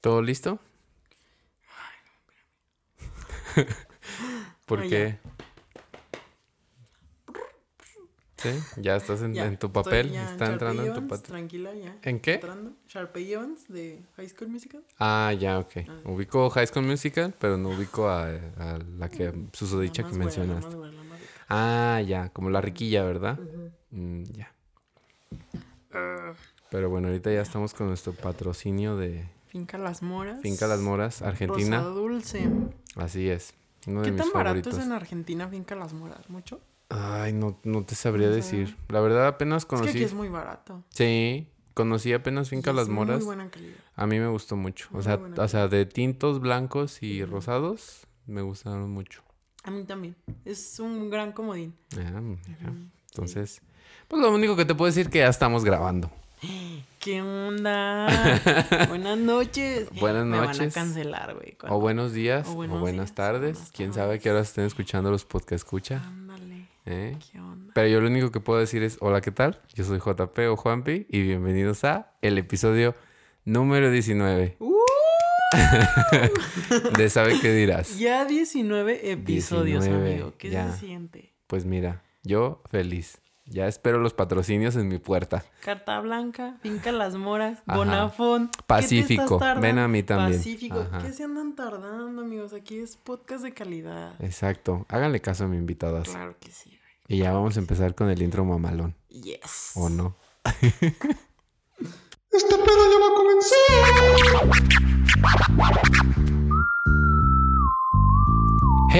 ¿Todo listo? ¿Por Ay, qué? ¿Sí? ¿Ya estás en, Ya, en tu papel? ya ¿Está entrando en tu papel? Tranquila, ya. ¿En qué? Entrando. Sharpay Evans de High School Musical. Ah, ya, ok. Ah. Ubico High School Musical, pero no ubico a, a la que susodicha que la mencionaste. más güera, la más rica. Ah, ya, como la riquilla, ¿verdad? Mm, ya. Pero bueno, ahorita ya estamos con nuestro patrocinio de Finca Las Moras. Finca Las Moras, Argentina. Rosa Dulce. Así es. Uno de ¿Qué mis tan barato favoritos. es en Argentina Finca Las Moras? ¿Mucho? Ay, no, no te sabría No decir. sé. La verdad apenas Es que conocí. aquí es muy barato. Sí, conocí apenas Finca Las es Moras. Muy buena calidad. A mí me gustó mucho. O sea, o sea, de tintos blancos y rosados me gustaron mucho. A mí también. Es un gran comodín. Ah, mira. Entonces, pues lo único que te puedo decir es que ya estamos grabando. ¿Qué onda? Buenas noches. Buenas Me van a noches. cancelar, güey. O buenos días, O buenas días, tardes. buenas Quién tardes. sabe qué horas estén escuchando los podcast escucha. Ándale. ¿eh? ¿Qué onda? Pero yo lo único que puedo decir es, hola, ¿qué tal? Yo soy JP o Juanpi y bienvenidos a el episodio número 19 ¡Uh! de Sabe qué dirás. Ya 19 episodios, 19, amigo. ¿Qué ya. se siente? Pues mira, yo feliz. Ya espero los patrocinios en mi puerta. Carta Blanca, Finca Las Moras, Ajá. Bonafón. ¿Qué te Pacífico, ven a mí también. Pacífico. Ajá. ¿Qué se andan tardando, amigos? Aquí es podcast de calidad. Exacto. Háganle caso a mi invitadas. Claro que sí, güey. Y ya vamos a empezar con el intro mamalón. Yes. ¿O no? Este pedo ya va a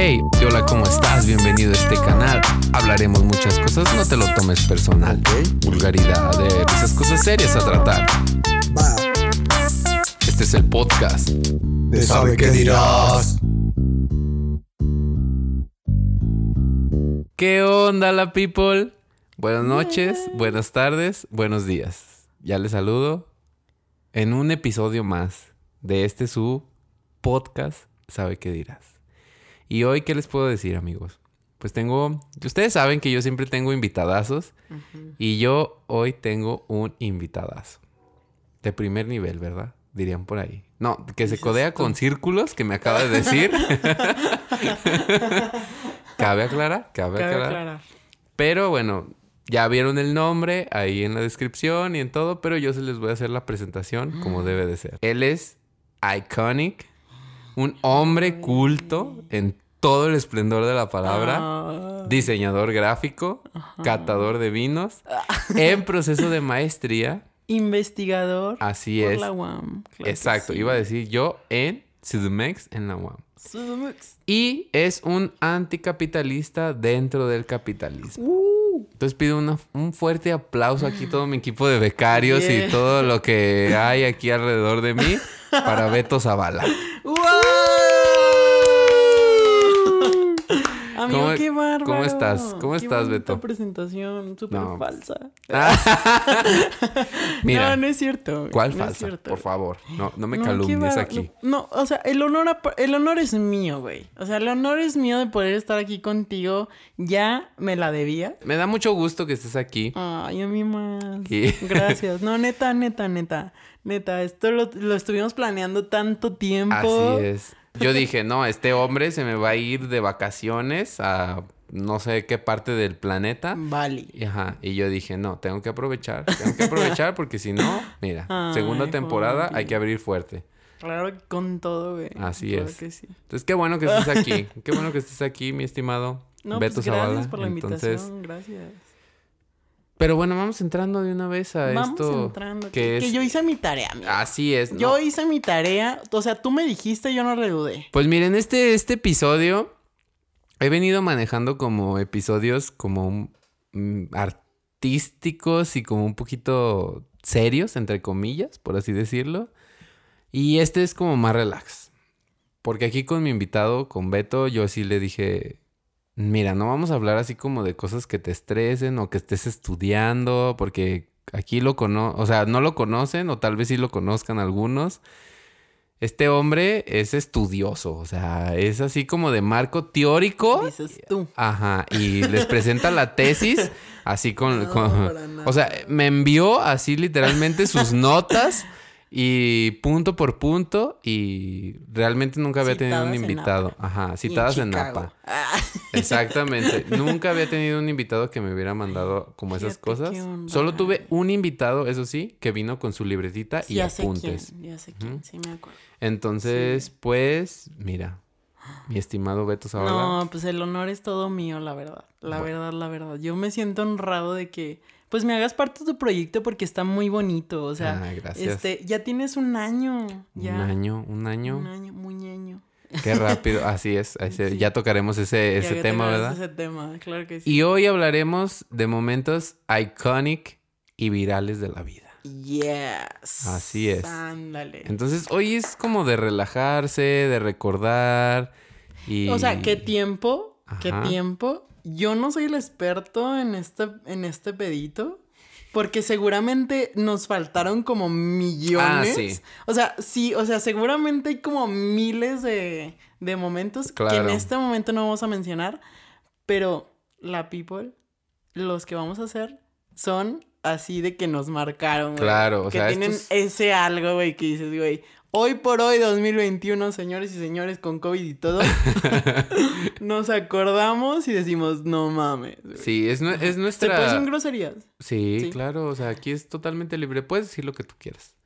Hey, hola, ¿cómo estás? Bienvenido a este canal. Hablaremos muchas cosas, no te lo tomes personal. Vulgaridad, de esas cosas serias a tratar. Este es el podcast. de sabe qué dirás. ¿Qué onda, la people? Buenas noches, buenas tardes, buenos días. Ya les saludo en un episodio más de este su podcast, ¿sabe qué dirás? Y hoy, ¿qué les puedo decir, amigos? Pues tengo, ustedes saben que yo siempre tengo invitadazos y yo hoy tengo un invitadazo. De primer nivel, ¿verdad? Dirían por ahí. No, que se codea con círculos, que me acaba de decir. ¿Cabe aclarar? ¿Cabe, Cabe aclarar? aclarar. Pero bueno, ya vieron el nombre ahí en la descripción y en todo, pero yo se les voy a hacer la presentación como debe de ser. Él es Iconic, un hombre culto en todo el esplendor de la palabra, Ah. diseñador gráfico, catador de vinos, en proceso de maestría, Investigador. así por es. la UAM. Claro Exacto, sí. iba a decir yo en Sudumex en la UAM. Sudamux. Y es un anticapitalista dentro del capitalismo. Uh. Entonces pido una- un fuerte aplauso aquí todo mi equipo de becarios Yeah. y todo lo que hay aquí alrededor de mí para Beto Zavala. ¡Wow! Amigo, ¿Cómo- qué bárbaro. cómo estás? ¿Cómo Qué estás, Beto? presentación súper No. falsa. Mira, no, no es cierto. ¿cuál no es falsa? cierto. Por favor, no, no me No, qué calumnies aquí. No, no, o sea, el honor, a- el honor es mío, güey. O sea, el honor es mío de poder estar aquí contigo. Ya me la debía. Me da mucho gusto que estés aquí. Ay, a mí más. Y- Gracias. No, neta, neta, neta. Neta, esto lo, lo estuvimos planeando tanto tiempo. Así es. Yo dije, no, este hombre se me va a ir de vacaciones a no sé qué parte del planeta. Vale. Y Ajá, y yo dije, no, tengo que aprovechar, tengo que aprovechar porque si no, mira, Ay, segunda temporada hay que abrir fuerte. Claro con todo, güey. Así Claro es. que sí. Entonces, qué bueno que estés aquí, qué bueno que estés aquí, mi estimado No, Beto pues gracias Zavala. por la Entonces, invitación. Gracias. Pero bueno, vamos entrando de una vez a Vamos esto. entrando. que Que, es- que yo hice mi tarea, amigo. Así es. ¿no? Yo hice mi tarea. O sea, tú me dijiste, yo no redudé. Pues miren, este, este episodio he venido manejando como episodios como mm, artísticos y como un poquito serios, entre comillas, por así decirlo. Y este es como más relax. Porque aquí con mi invitado, con Beto, yo sí le dije, mira, no vamos a hablar así como de cosas que te estresen o que estés estudiando, porque aquí lo cono, o sea, no lo conocen o tal vez sí lo conozcan algunos. Este hombre es estudioso, o sea, es así como de marco teórico. Dices tú. Ajá, y les presenta la tesis así con... No, con- o sea, me envió así literalmente sus notas Y punto por punto. Y realmente nunca había tenido un en invitado. Napa. Ajá, en citadas en. Napa. Ah, Exactamente. Nunca había tenido un invitado que me hubiera mandado como esas cosas. Solo tuve un invitado, eso sí, que vino con su libretita y ya sé apuntes. quién, ya sé quién, sí me acuerdo. Entonces, pues, mira, mi estimado Beto Zavala. No, pues el honor es todo mío, la verdad. La Bueno. verdad, la verdad. Yo me siento honrado de que, pues me hagas parte de tu proyecto porque está muy bonito. O sea, Ah, gracias. este, ya tienes un año. Ya. Un año, un año. Un año, muñeño. Qué rápido. Así es. ese- Sí. Ya tocaremos ese, ese tema, ¿verdad? Ese tema, claro que sí. Y hoy hablaremos de momentos iconic y virales de la vida. Yes. Así es. Ándale. Entonces, hoy es como de relajarse, de recordar y... O sea, ¿qué tiempo? ¿Qué tiempo? Yo no soy el experto en este, en este pedito. Porque seguramente nos faltaron como millones. Ah, sí. O sea, sí, o sea, seguramente hay como miles de, de momentos que en este momento no vamos a mencionar. Pero la people, los que vamos a hacer, son así de que nos marcaron, güey. Claro, o que sea, tienen estos- ese algo, güey, que dices, güey. Hoy por hoy, 2021, señores y señores, con COVID y todo, nos acordamos y decimos, no mames. güey". Sí, es, es ¿Se nuestra... puede decir groserías? Sí, Sí. claro, o sea, aquí es totalmente libre, puedes decir lo que tú quieras.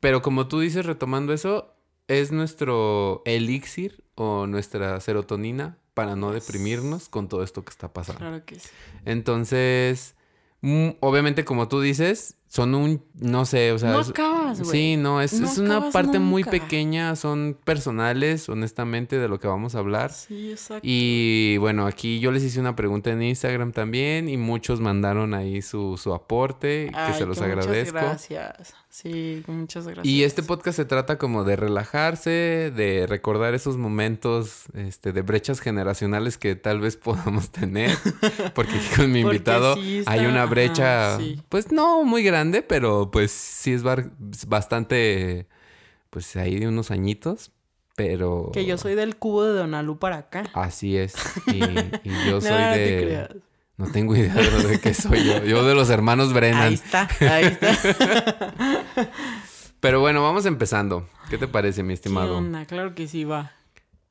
Pero como tú dices, retomando eso, es nuestro elixir o nuestra serotonina para no deprimirnos con todo esto que está pasando. Claro que sí. Entonces, mm, obviamente como tú dices, son un, no sé, o sea... no acabas, güey. Sí, no, es, No es una parte muy pequeña, son personales, honestamente, de lo que vamos a hablar. Sí, exacto. Y bueno, aquí yo les hice una pregunta en Instagram también y muchos mandaron ahí su, su aporte, que se los que agradezco. Muchas gracias. Sí, muchas gracias. Y este podcast se trata como de relajarse, de recordar esos momentos este, de brechas generacionales que tal vez podamos tener. Porque aquí con mi invitado sí está- hay una ajá, brecha, sí. pues no muy grande, pero pues sí es bastante, pues ahí de unos añitos. Pero... Que yo soy del cubo de Donalú para acá. Así es. Y, y yo soy No de... No tengo idea de, de qué soy yo. Yo de los hermanos Brennan. Ahí está, ahí está. Pero bueno, vamos empezando. ¿Qué te parece, mi ¿Qué estimado? onda? Claro que sí, va.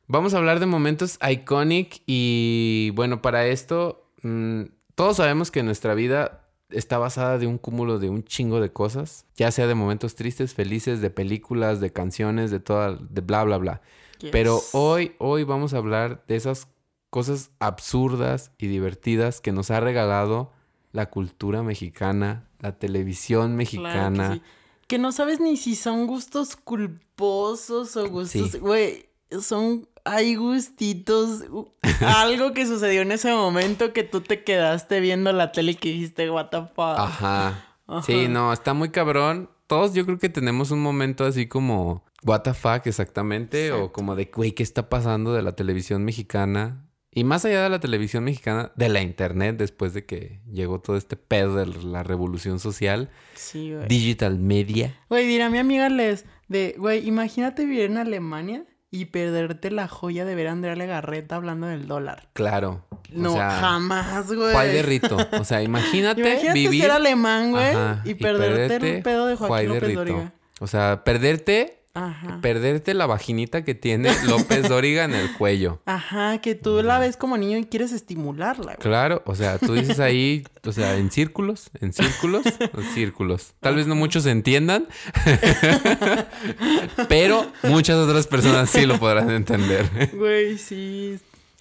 Vamos a hablar de momentos iconic y bueno, para esto mm, todos sabemos que nuestra vida está basada de un cúmulo de un chingo de cosas, ya sea de momentos tristes, felices, de películas, de canciones, de toda, de bla, bla, bla. Yes. Pero hoy, hoy vamos a hablar de esas cosas absurdas y divertidas que nos ha regalado la cultura mexicana, la televisión Claro mexicana. que sí. Que no sabes ni si son gustos culposos o gustos. Sí. Güey, son. Hay gustitos. Algo que sucedió en ese momento que tú te quedaste viendo la tele y que dijiste, what the fuck. Ajá. Ajá. Sí, no, está muy cabrón. Todos yo creo que tenemos un momento así como, what the fuck exactamente, o como de, güey, ¿qué está pasando de la televisión mexicana? Y más allá de la televisión mexicana, de la internet, después de que llegó todo este pedo de la revolución social, Sí, güey. digital media. Güey, dirá mi amiga Les, de, güey, imagínate vivir en Alemania y perderte la joya de ver a Andrea Legarreta hablando del dólar. Claro. No, o sea, jamás, güey. Juay de Rito. O sea, imagínate, Imagínate vivir... ser alemán, güey, Ajá, y, perderte, el pedo de Joaquín López Rito. Dóriga. O sea, perderte, Ajá. perderte la vaginita que tiene López Dóriga en el cuello. Ajá, que tú la ves como niño y quieres estimularla, güey. Claro, o sea, tú dices ahí, o sea, en círculos, en círculos, en círculos. Tal vez no muchos entiendan, pero muchas otras personas sí lo podrán entender. Güey, sí.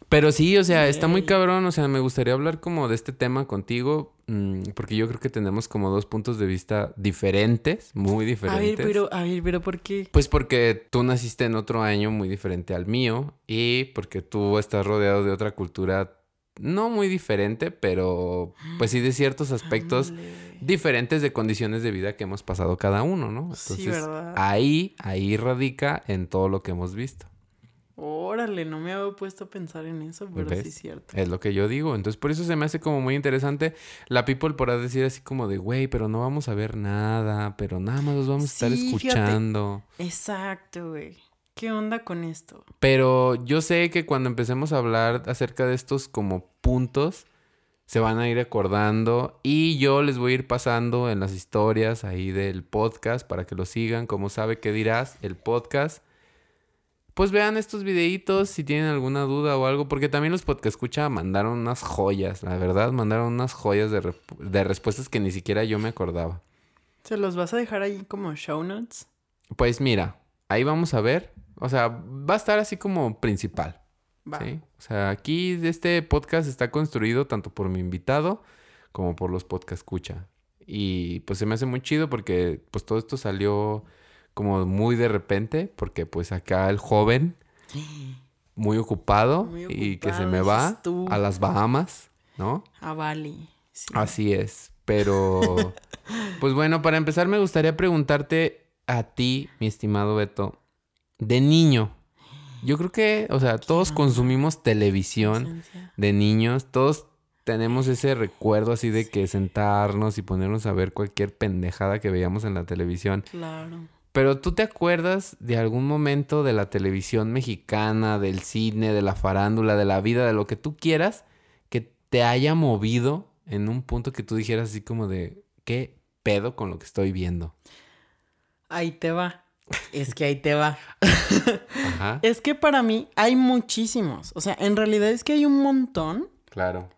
Pero sí, o sea, está muy cabrón, o sea, me gustaría hablar como de este tema contigo, mm, porque yo creo que tenemos como dos puntos de vista diferentes, muy A diferentes. ver, pero, a ver, pero ¿por qué? Pues porque tú naciste en otro año muy diferente al mío y porque tú estás rodeado de otra cultura no muy diferente, pero pues sí de ciertos aspectos diferentes de condiciones de vida que hemos pasado cada uno, ¿no? Sí, ¿verdad? ahí, ahí radica en todo lo que hemos visto. Órale, no me había puesto a pensar en eso, pero ¿Ves? sí es cierto. Es lo que yo digo. Entonces, por eso se me hace como muy interesante. La people podrá decir así como de, güey, pero no vamos a ver nada, pero nada más los vamos a estar fíjate. escuchando. Exacto, güey. ¿Qué onda con esto? Pero yo sé que cuando empecemos a hablar acerca de estos como puntos, se van a ir acordando y yo les voy a ir pasando en las historias ahí del podcast para que lo sigan. Como sabe que dirás, el podcast. Pues vean estos videitos si tienen alguna duda o algo, porque también los podcast escucha mandaron unas joyas, la verdad, mandaron unas joyas de, de respuestas que ni siquiera yo me acordaba. ¿Se los vas a dejar ahí como show notes? Pues mira, ahí vamos a ver. O sea, va a estar así como principal. Va. ¿sí? O sea, aquí este podcast está construido tanto por mi invitado como por los podcast escucha. Y pues se me hace muy chido porque pues todo esto salió como muy de repente porque pues acá el joven muy ocupado, Muy y que se me va tú. a las Bahamas, ¿no? A Bali. Sí. Así es, pero pues bueno, para empezar me gustaría preguntarte a ti, mi estimado Beto, de niño. Yo creo que, o sea, todos consumimos televisión de niños, todos tenemos ese recuerdo así de que sentarnos y ponernos a ver cualquier pendejada que veíamos en la televisión. Claro. Pero tú te acuerdas de algún momento de la televisión mexicana, del cine, de la farándula, de la vida, de lo que tú quieras, que te haya movido en un punto que tú dijeras así como de, ¿qué pedo con lo que estoy viendo? Ahí te va. Es que ahí te va. Ajá, Es que para mí hay muchísimos. O sea, en realidad es que hay un montón. claro.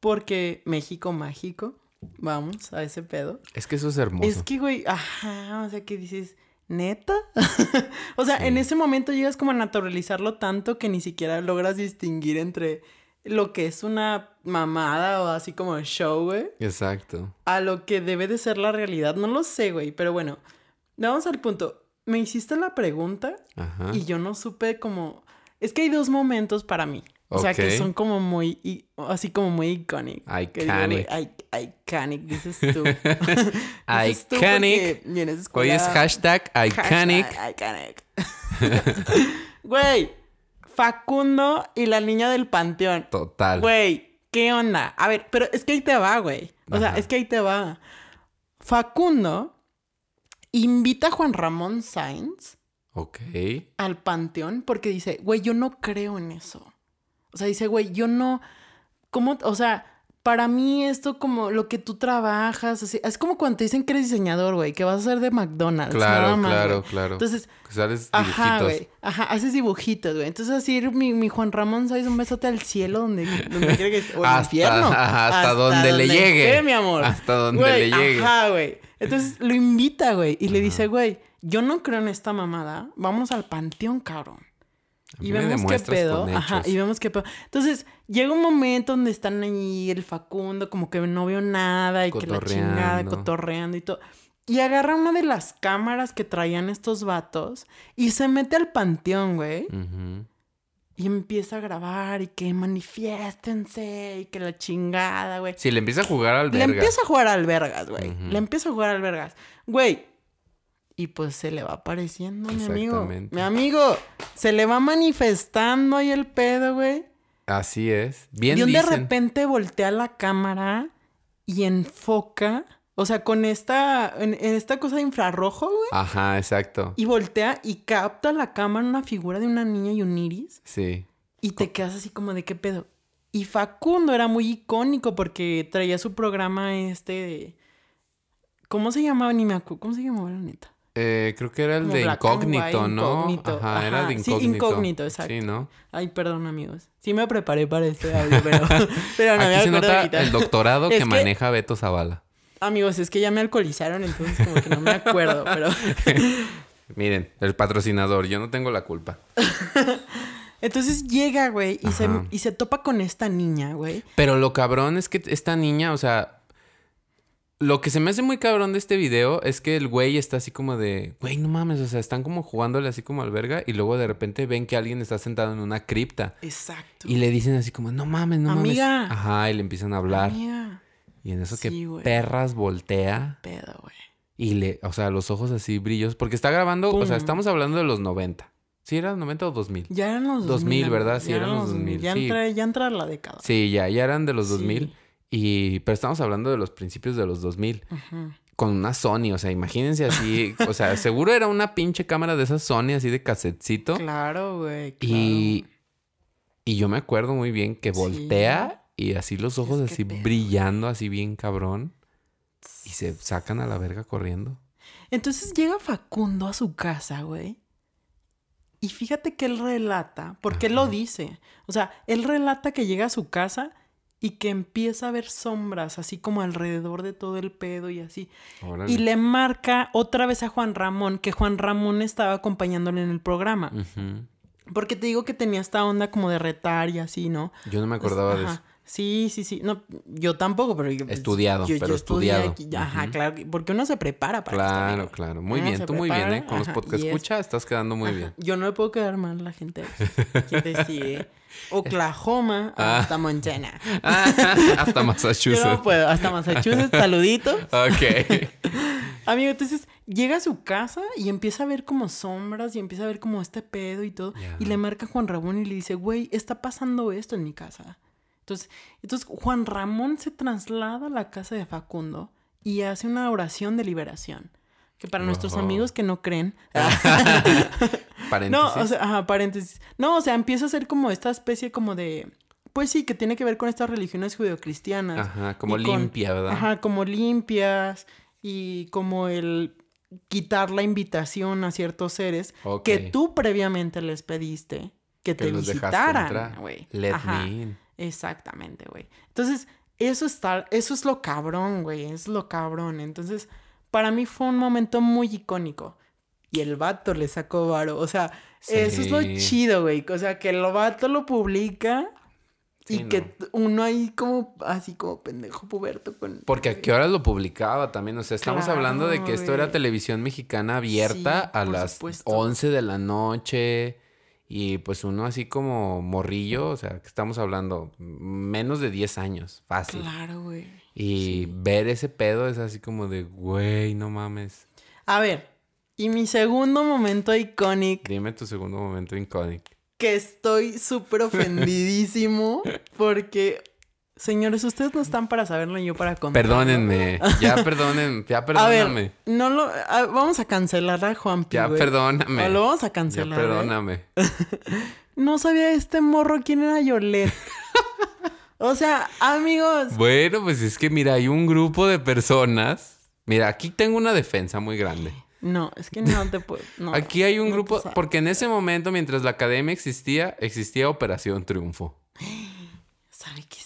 Porque México mágico. Vamos a ese pedo. Es que eso es hermoso. Es que, güey, ajá, o sea, que dices, ¿neta? o sea, Sí. en ese momento llegas como a naturalizarlo tanto que ni siquiera logras distinguir entre lo que es una mamada o así como show, güey, Exacto. a lo que debe de ser la realidad. No lo sé, güey, pero bueno, vamos al punto. Me hiciste la pregunta Ajá. y yo no supe como... Es que hay dos momentos para mí. O sea, que son como muy... i- Así como muy iconic. Digo, Iconic. i- iconic, dices tú. Dices Iconic. Hoy es hashtag iconic. Hashtag iconic. Güey, Facundo y la niña del panteón. Total. Güey, ¿qué onda? A ver, pero es que ahí te va, güey. O sea, es que ahí te va. Facundo invita a Juan Ramón Sainz Ok. al panteón porque dice, güey, yo no creo en eso. O sea, dice, güey, yo no. ¿Cómo? O sea, para mí esto como lo que tú trabajas, así, es como cuando te dicen que eres diseñador, güey, que vas a ser de McDonald's. nada Claro, más, claro, güey. claro. Entonces, Que sales ajá, güey. Ajá, haces dibujitos, güey. Entonces así mi, mi Juan Ramón, ¿sabes? Un besote al cielo donde, donde quiere que esté. O al Hasta- infierno. ajá, hasta donde le llegue. esté, mi amor. Hasta donde Güey, le llegue. Ajá, güey. Entonces lo invita, güey. Y le dice, güey, yo no creo en esta mamada. Vamos al panteón, cabrón. Y vemos qué pedo. Ajá, y vemos qué pedo. Entonces, llega un momento donde están ahí el Facundo, como que no veo nada y que la chingada, Cotorreando. y todo. Y agarra una de las cámaras que traían estos vatos y se mete al panteón, güey. Y empieza a grabar y que manifiéstense y que la chingada, güey. Sí, le empieza a jugar al Le verga. empieza a jugar al vergas, güey. Le empieza a jugar al vergas. Güey. Y pues se le va apareciendo, mi amigo. Mi amigo. Se le va manifestando ahí el pedo, güey. Así es. Bien y un de repente voltea la cámara y enfoca. O sea, con esta. En, en esta cosa de infrarrojo, güey. Ajá, exacto. Y voltea y capta la cámara una figura de una niña y un iris. Sí. Y te quedas así como de qué pedo. Y Facundo era muy icónico porque traía su programa este de... ¿Cómo se llamaba? Ni me acuerdo. ¿Cómo se llamaba la neta? Eh, creo que era el Como de incógnito, White, ¿no? Incógnito. Ajá, era de Ajá, sí, incógnito. incógnito, exacto. Sí, ¿no? Ay, perdón, amigos. Sí me preparé para este audio, pero, pero no me Aquí se acuerdo nota ahorita. el doctorado que, que- maneja Beto Zavala. Amigos, es que ya me alcoholizaron, entonces como que no me acuerdo, pero... Miren, el patrocinador, yo no tengo la culpa. Entonces llega, güey, y se, Ajá. y se topa con esta niña, güey. Pero lo cabrón es que esta niña, o sea, lo que se me hace muy cabrón de este video es que el güey está así como de, güey, no mames, o sea, están como jugándole así como al verga y luego de repente ven que alguien está sentado en una cripta Exacto. y le dicen así como, no mames, no Amiga. mames. Ajá, y le empiezan a hablar. Amiga, Y en eso Sí, que perras voltea pedo, güey. y le, o sea, los ojos así brillos, porque está grabando, o sea, estamos hablando de los 90. ¿Sí era 90 o 2000? Ya eran los 2000, 2000, ¿verdad? Sí, ya eran los 2000, Ya, sí. entra, ya entra la década. Sí, ya, ya eran de los 2000. Y, pero estamos hablando de los principios de los 2000. Ujú. Con una Sony, o sea, imagínense así. o sea, seguro era una pinche cámara de esas Sony así de casetcito. Claro, güey. Y, y yo me acuerdo muy bien que Sí. voltea y así los ojos Es así brillando así bien cabrón. Y se sacan a la verga corriendo. Entonces llega Facundo a su casa, güey. Y fíjate que él relata, porque él lo dice. O sea, él relata que llega a su casa y que empieza a ver sombras, así como alrededor de todo el pedo y así. Órale. Y le marca otra vez a Juan Ramón, que Juan Ramón estaba acompañándole en el programa. Porque te digo que tenía esta onda como de retar y así, ¿no? Yo no me acordaba de Ajá. eso. Sí, sí, sí. No, yo tampoco, pero yo, pues, Estudiado, pero estudié estudiado. aquí. Ajá, claro. que- Porque uno se prepara para Claro, claro. Muy Uno bien, tú muy bien, ¿eh? Con los podcasts es- escucha, estás quedando muy Ajá. bien. Yo no le puedo quedar mal a la gente. Decir, Oklahoma Ah. hasta Montana. Hasta Yo Massachusetts. no puedo, hasta Massachusetts, saludito. Ok. Amigo, entonces llega a su casa y empieza a ver como sombras y empieza a ver como este pedo y todo. Y le marca a Juan Ramón y le dice, güey, está pasando esto en mi casa. Entonces, entonces Juan Ramón se traslada a la casa de Facundo y hace una oración de liberación. Que para nuestros amigos que no creen. Paréntesis. No, o sea, ajá, paréntesis. No, o sea, empieza a ser como esta especie como de. Pues sí, que tiene que ver con estas religiones judeocristianas. Ajá, como con- limpia, ¿verdad? Ajá, como limpias y como el quitar la invitación a ciertos seres que tú previamente les pediste que, Que te visitaran, güey. Let Ajá, me in. Exactamente, güey. Entonces, eso está, eso es lo cabrón, güey, es lo cabrón. Entonces, para mí fue un momento muy icónico. Y el vato le sacó varo. O sea, eso es lo chido, güey. O sea, que el vato lo publica y Sí, que no. uno ahí como, así como pendejo puberto con... Porque a qué hora lo publicaba también. O sea, estamos Claro, hablando de que esto era televisión mexicana abierta Sí, a las supuesto. 11 de la noche. Y pues uno así como morrillo, o sea, que estamos hablando menos de 10 años, fácil. Claro, güey. Y ver ese pedo es así como de, güey, no mames. A ver, y mi segundo momento icónico, Dime tu segundo momento icónico. que estoy súper ofendidísimo porque, señores, ustedes no están para saberlo y yo para contarlo. Perdónenme, ya perdonen, ya A perdóname. ver, no lo, a- vamos a cancelar a Juanpi, ya güey. perdóname. O lo vamos a Ya cancelar. ¿eh? perdóname. No sabía este morro quién era Yolet. o sea, amigos. Bueno, pues es que mira, hay un grupo de personas. Mira, aquí tengo una defensa muy grande. No, es que no te puedo. no, Aquí hay un no grupo, porque en ese momento, mientras la academia existía, existía Operación Triunfo. ¿Sabe qué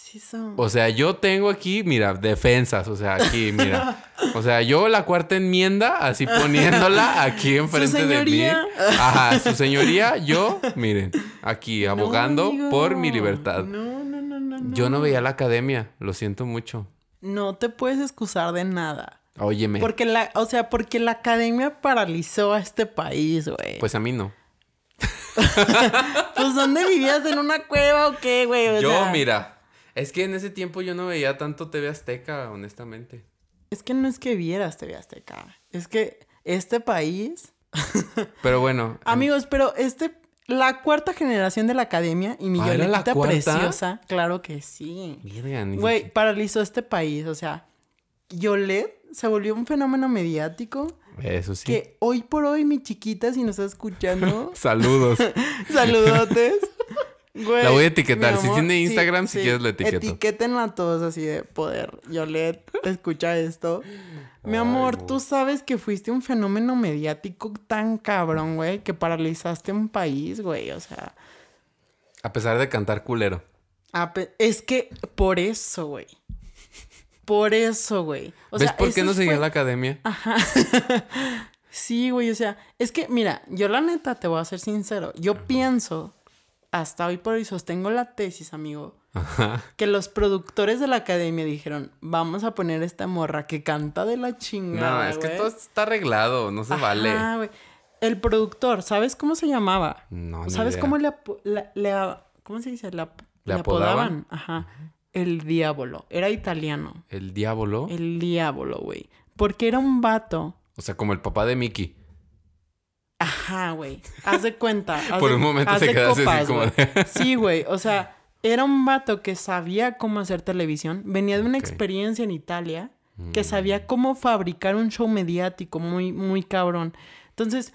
O sea, yo tengo aquí, mira, defensas, o sea, aquí, mira. O sea, yo la cuarta enmienda, así poniéndola aquí enfrente de mí. Ajá, su señoría, yo, miren, aquí abogando por mi libertad. No, no, no, no, no. Yo no veía la academia, lo siento mucho. No te puedes excusar de nada. Óyeme, Porque la, o sea, porque la academia paralizó a este país, güey. pues a mí no. Pues, ¿dónde vivías? ¿En una cueva o qué, güey? O Yo, sea, mira, es que en ese tiempo yo no veía tanto TV Azteca, honestamente. Es que no es que vieras TV Azteca. Es que este país. Pero bueno. Amigos, pero este. La cuarta generación de la academia y mi Ah, preciosa. Claro que sí. Güey, paralizó este país. O sea, Yolet se volvió un fenómeno mediático. Eso sí. Que hoy por hoy, mi chiquita, si nos está escuchando, Saludos. saludotes. Güey, La voy a etiquetar. Si tiene Instagram, si quieres, la etiqueto. Etiquétenla a todos así de poder. Yolet, escucha esto. Mi Ay, amor, tú sabes que fuiste un fenómeno mediático tan cabrón, güey, que paralizaste un país, güey. O sea, A pesar de cantar culero. es que por eso, güey. Por eso, güey. O ¿Ves sea, por qué no seguía fue- la academia? Sí, güey, o sea, es que, mira, yo la neta te voy a ser sincero. Yo pienso, hasta hoy por hoy sostengo la tesis, amigo, Ajá. que los productores de la academia dijeron, vamos a poner esta morra que canta de la chingada. No, es que güey". todo está arreglado. No se vale. Ajá, güey. El productor, ¿sabes cómo se llamaba? No, ni ¿Sabes idea. cómo le, la- le ¿cómo se dice? Le, ap- ¿Le le apodaban? Ajá. El diablo. Era italiano. El diablo. El diablo, güey. Porque era un vato. O sea, como el papá de Mickey. Ajá, güey. Haz de cuenta. haz Por de- un momento haz te quedaste así copas, como de- Sí, güey. O sea, era un vato que sabía cómo hacer televisión. Venía de una experiencia en Italia. Que Mm. sabía cómo fabricar un show mediático muy, muy cabrón. Entonces,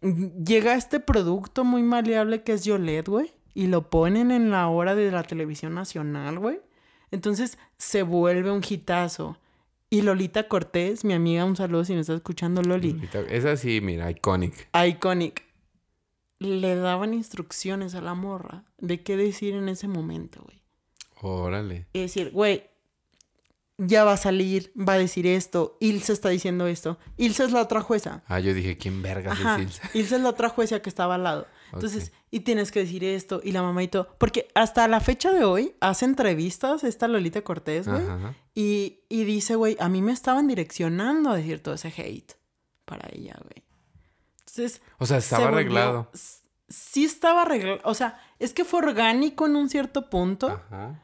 llega este producto muy maleable que es Yolet, güey. Y lo ponen en la hora de la televisión nacional, güey. Entonces se vuelve un hitazo. Y Lolita Cortés, mi amiga, un saludo si me estás escuchando, Loli. Ahorita- Esa sí, mira, iconic. Iconic. Le daban instrucciones a la morra de qué decir en ese momento, güey. Órale. Y decir, güey, ya va a salir, va a decir esto, Ilse está diciendo esto. Ilse es la otra jueza. Ah, yo dije, ¿quién vergas Ajá. es Ilse? Ilse es la otra jueza que estaba al lado. Entonces, y tienes que decir esto, y la mamá y todo. Porque hasta la fecha de hoy hace entrevistas esta Lolita Cortés, güey. Y, y dice, güey, a mí me estaban direccionando a decir todo ese hate para ella, güey. Entonces, O sea, estaba se arreglado. Sí estaba arreglado. O sea, es que fue orgánico en un cierto punto, Ajá.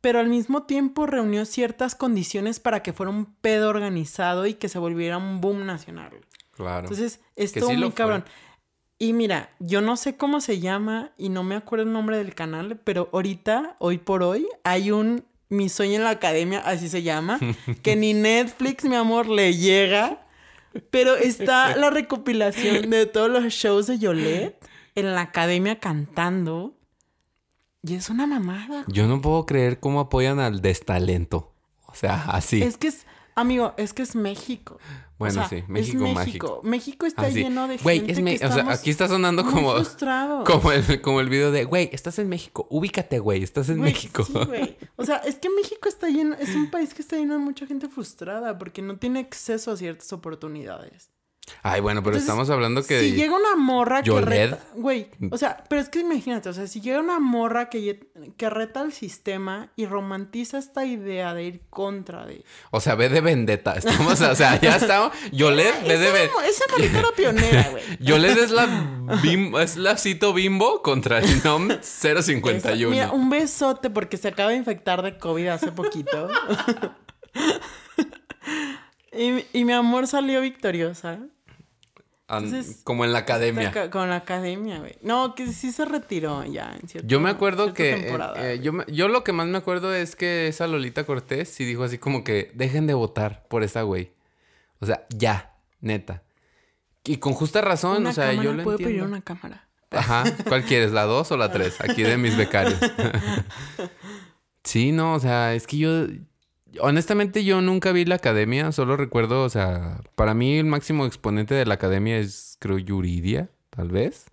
pero al mismo tiempo reunió ciertas condiciones para que fuera un pedo organizado y que se volviera un boom nacional. Claro. Entonces, estuvo sí muy fue. Y mira, yo no sé cómo se llama y no me acuerdo el nombre del canal, pero ahorita, hoy por hoy, hay un Mi sueño en la academia, así se llama, que ni Netflix, mi amor, le llega. Pero está la recopilación de todos los shows de Yolette en la academia cantando. Y es una mamada. Yo no puedo creer cómo apoyan al destalento. O sea, así. Es que es, amigo, es que es México. O Bueno, sea, sí, es México mágico. México está lleno de Güey, gente es que o sea, aquí está sonando como, frustrados. como, el, como el video de, güey, estás en México, ubícate, güey, estás en Güey, México. sí, güey. O sea, es que México está lleno, es un país que está lleno de mucha gente frustrada porque no tiene acceso a ciertas oportunidades. Ay, bueno, pero Entonces, estamos hablando que... Si llega una morra que reta... Güey, o sea, pero es que imagínate, o sea, si llega una morra que, que reta al sistema y romantiza esta idea de ir contra de... O sea, ve de vendetta. Estamos, o sea, ya estamos... Yoled, ve de vendetta. esa marica era pionera, güey. Yoled es la es la cito bimbo contra el NOM Esa- 051. Mira, un besote porque se acaba de infectar de COVID hace poquito. y, y mi amor salió victoriosa. Entonces, como en la academia. Con la academia, güey. No, que sí se retiró ya en cierto Yo me acuerdo que... eh, eh, yo, yo lo que más me acuerdo es que esa Lolita Cortés sí dijo así como que dejen de votar por esa güey. O sea, ya, neta. Y con justa razón, Una o sea, cámara, yo lo ¿puedo entiendo. pedir una cámara? Ajá. ¿Cuál quieres? ¿La dos o la tres? Aquí de mis becarios. sí, no, o sea, es que yo. Honestamente, yo nunca vi la academia. Solo recuerdo, o sea, para mí el máximo exponente de la academia es, creo, Yuridia, tal vez.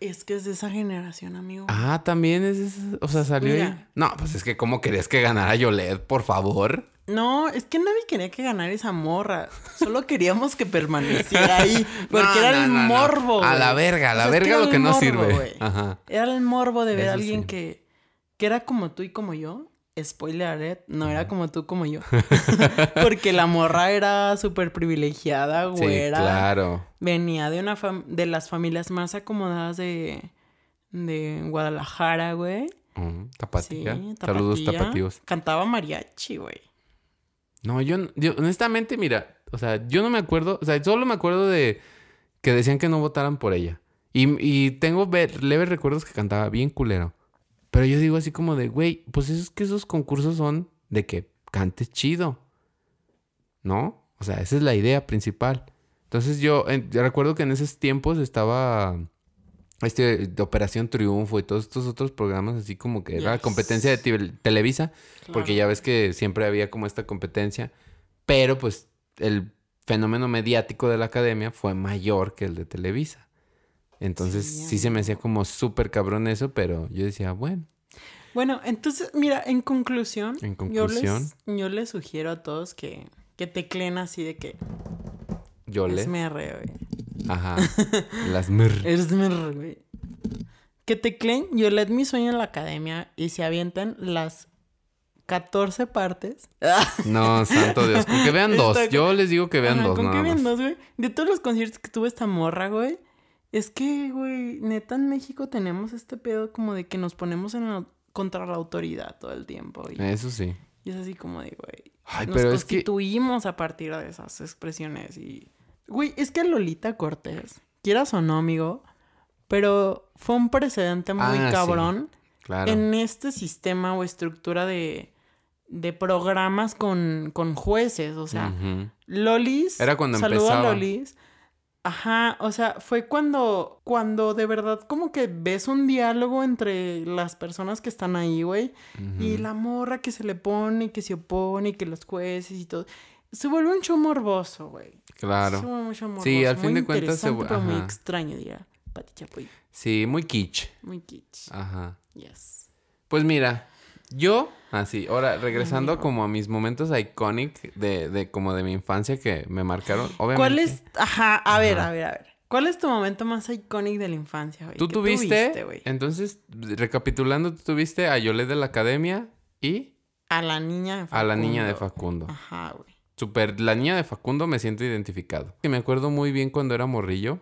Es que es de esa generación, amigo. Ah, también es. esa- O sea, salió ahí. No, pues es que, ¿cómo querías que ganara Yoled, por favor? No, es que nadie quería que ganara esa morra. Solo queríamos que permaneciera ahí. Porque No, era no, el no, morbo. A la verga, a O la es que verga lo que no sirve. Ajá. Era el morbo de ver a alguien sí. que, que era como tú y como yo. Spoiler no era como tú como yo. Porque la morra era súper privilegiada, Sí, güera. claro. Venía de una de las familias más acomodadas de, de Guadalajara, güey. Mm, tapatía. Sí, Saludos tapatía. tapativos. Cantaba mariachi, güey. No, yo, honestamente, mira, o sea, yo no me acuerdo, o sea, solo me acuerdo de que decían que no votaran por ella. Y, y tengo ve- leves recuerdos que cantaba bien culero. Pero yo digo así como de, güey, pues es que esos concursos son de que cantes chido. ¿No? O sea, esa es la idea principal. Entonces yo, recuerdo que en esos tiempos estaba este de Operación Triunfo y todos estos otros programas así como que era competencia de te- Televisa. Porque ya ves que siempre había como esta competencia. Pero pues el fenómeno mediático de la academia fue mayor que el de Televisa. Entonces Sí, sí, se me hacía como súper cabrón eso, pero yo decía, bueno, Bueno, entonces, mira, en conclusión, En Yo, conclusión. les, yo les sugiero a todos que, que tecleen así de que yo le... es MR, güey. Ajá. Las mir. Es MR, güey. Que tecleen Yo let mi sueño en la academia y se avientan las 14 partes. No, santo Dios. Con que vean dos. Yo les digo que vean Ajá, dos, ¿Con nada qué vean más. dos, güey? De todos los conciertos que tuvo esta morra, güey. Es que, güey, neta en México tenemos este pedo como de que nos ponemos en la- contra la autoridad todo el tiempo. Y, Eso sí. y es así como de, güey. Ay, nos pero es que... constituimos a partir de esas expresiones. Y. Güey, es que Lolita Cortés, quieras o no, amigo, pero fue un precedente muy Ah, sí. cabrón Claro. en este sistema o estructura de, de programas con, con jueces. O sea. Lolis. Era cuando saludo empezaba. a Lolis. Ajá, o sea, fue cuando, cuando de verdad como que ves un diálogo entre las personas que están ahí, güey. Y la morra que se le pone, y que se opone, y que los jueces y todo. Se vuelve un show morboso, güey. Claro. Se vuelve show morboso. Sí, al fin muy de cuentas se interesante, vu- pero muy extraño, diría Pati Chapoy. Sí, muy kitsch. Muy kitsch. Ajá. Yes. Pues mira, yo, así, ahora regresando como a mis momentos iconic de, de como de mi infancia que me marcaron. Obviamente. ¿Cuál es? Ajá, a ver, Ajá. a ver, a ver. ¿Cuál es tu momento más icónico de la infancia, güey? ¿Tú ¿Qué tuviste? entonces, recapitulando, tú tuviste a Yolette de la Academia y A la niña de Facundo. a la niña de Facundo. Ajá, güey. Super, la niña de Facundo me siento identificado. Y me acuerdo muy bien cuando era morrillo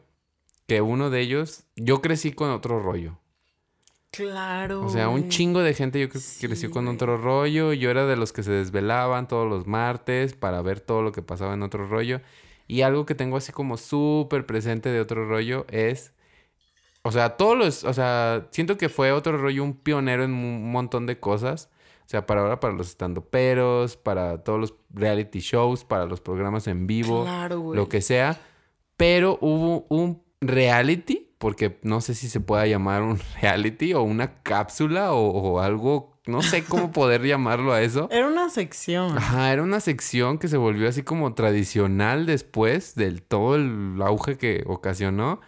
que uno de ellos, yo crecí con otro rollo. Claro. O sea, un chingo de gente yo creo que Sí, creció con otro rollo. Yo era de los que se desvelaban todos los martes para ver todo lo que pasaba en otro rollo. Y algo que tengo así como súper presente de otro rollo es... O sea, todos los... O sea, siento que fue otro rollo un pionero en un montón de cosas. O sea, para ahora, para los estandoperos, para todos los reality shows, para los programas en vivo, Claro, güey. lo que sea. Pero hubo un reality, porque no sé si se pueda llamar un reality o una cápsula o, o algo, no sé cómo poder llamarlo a eso. Era una sección. Ajá, era una sección que se volvió así como tradicional después del todo el auge que ocasionó,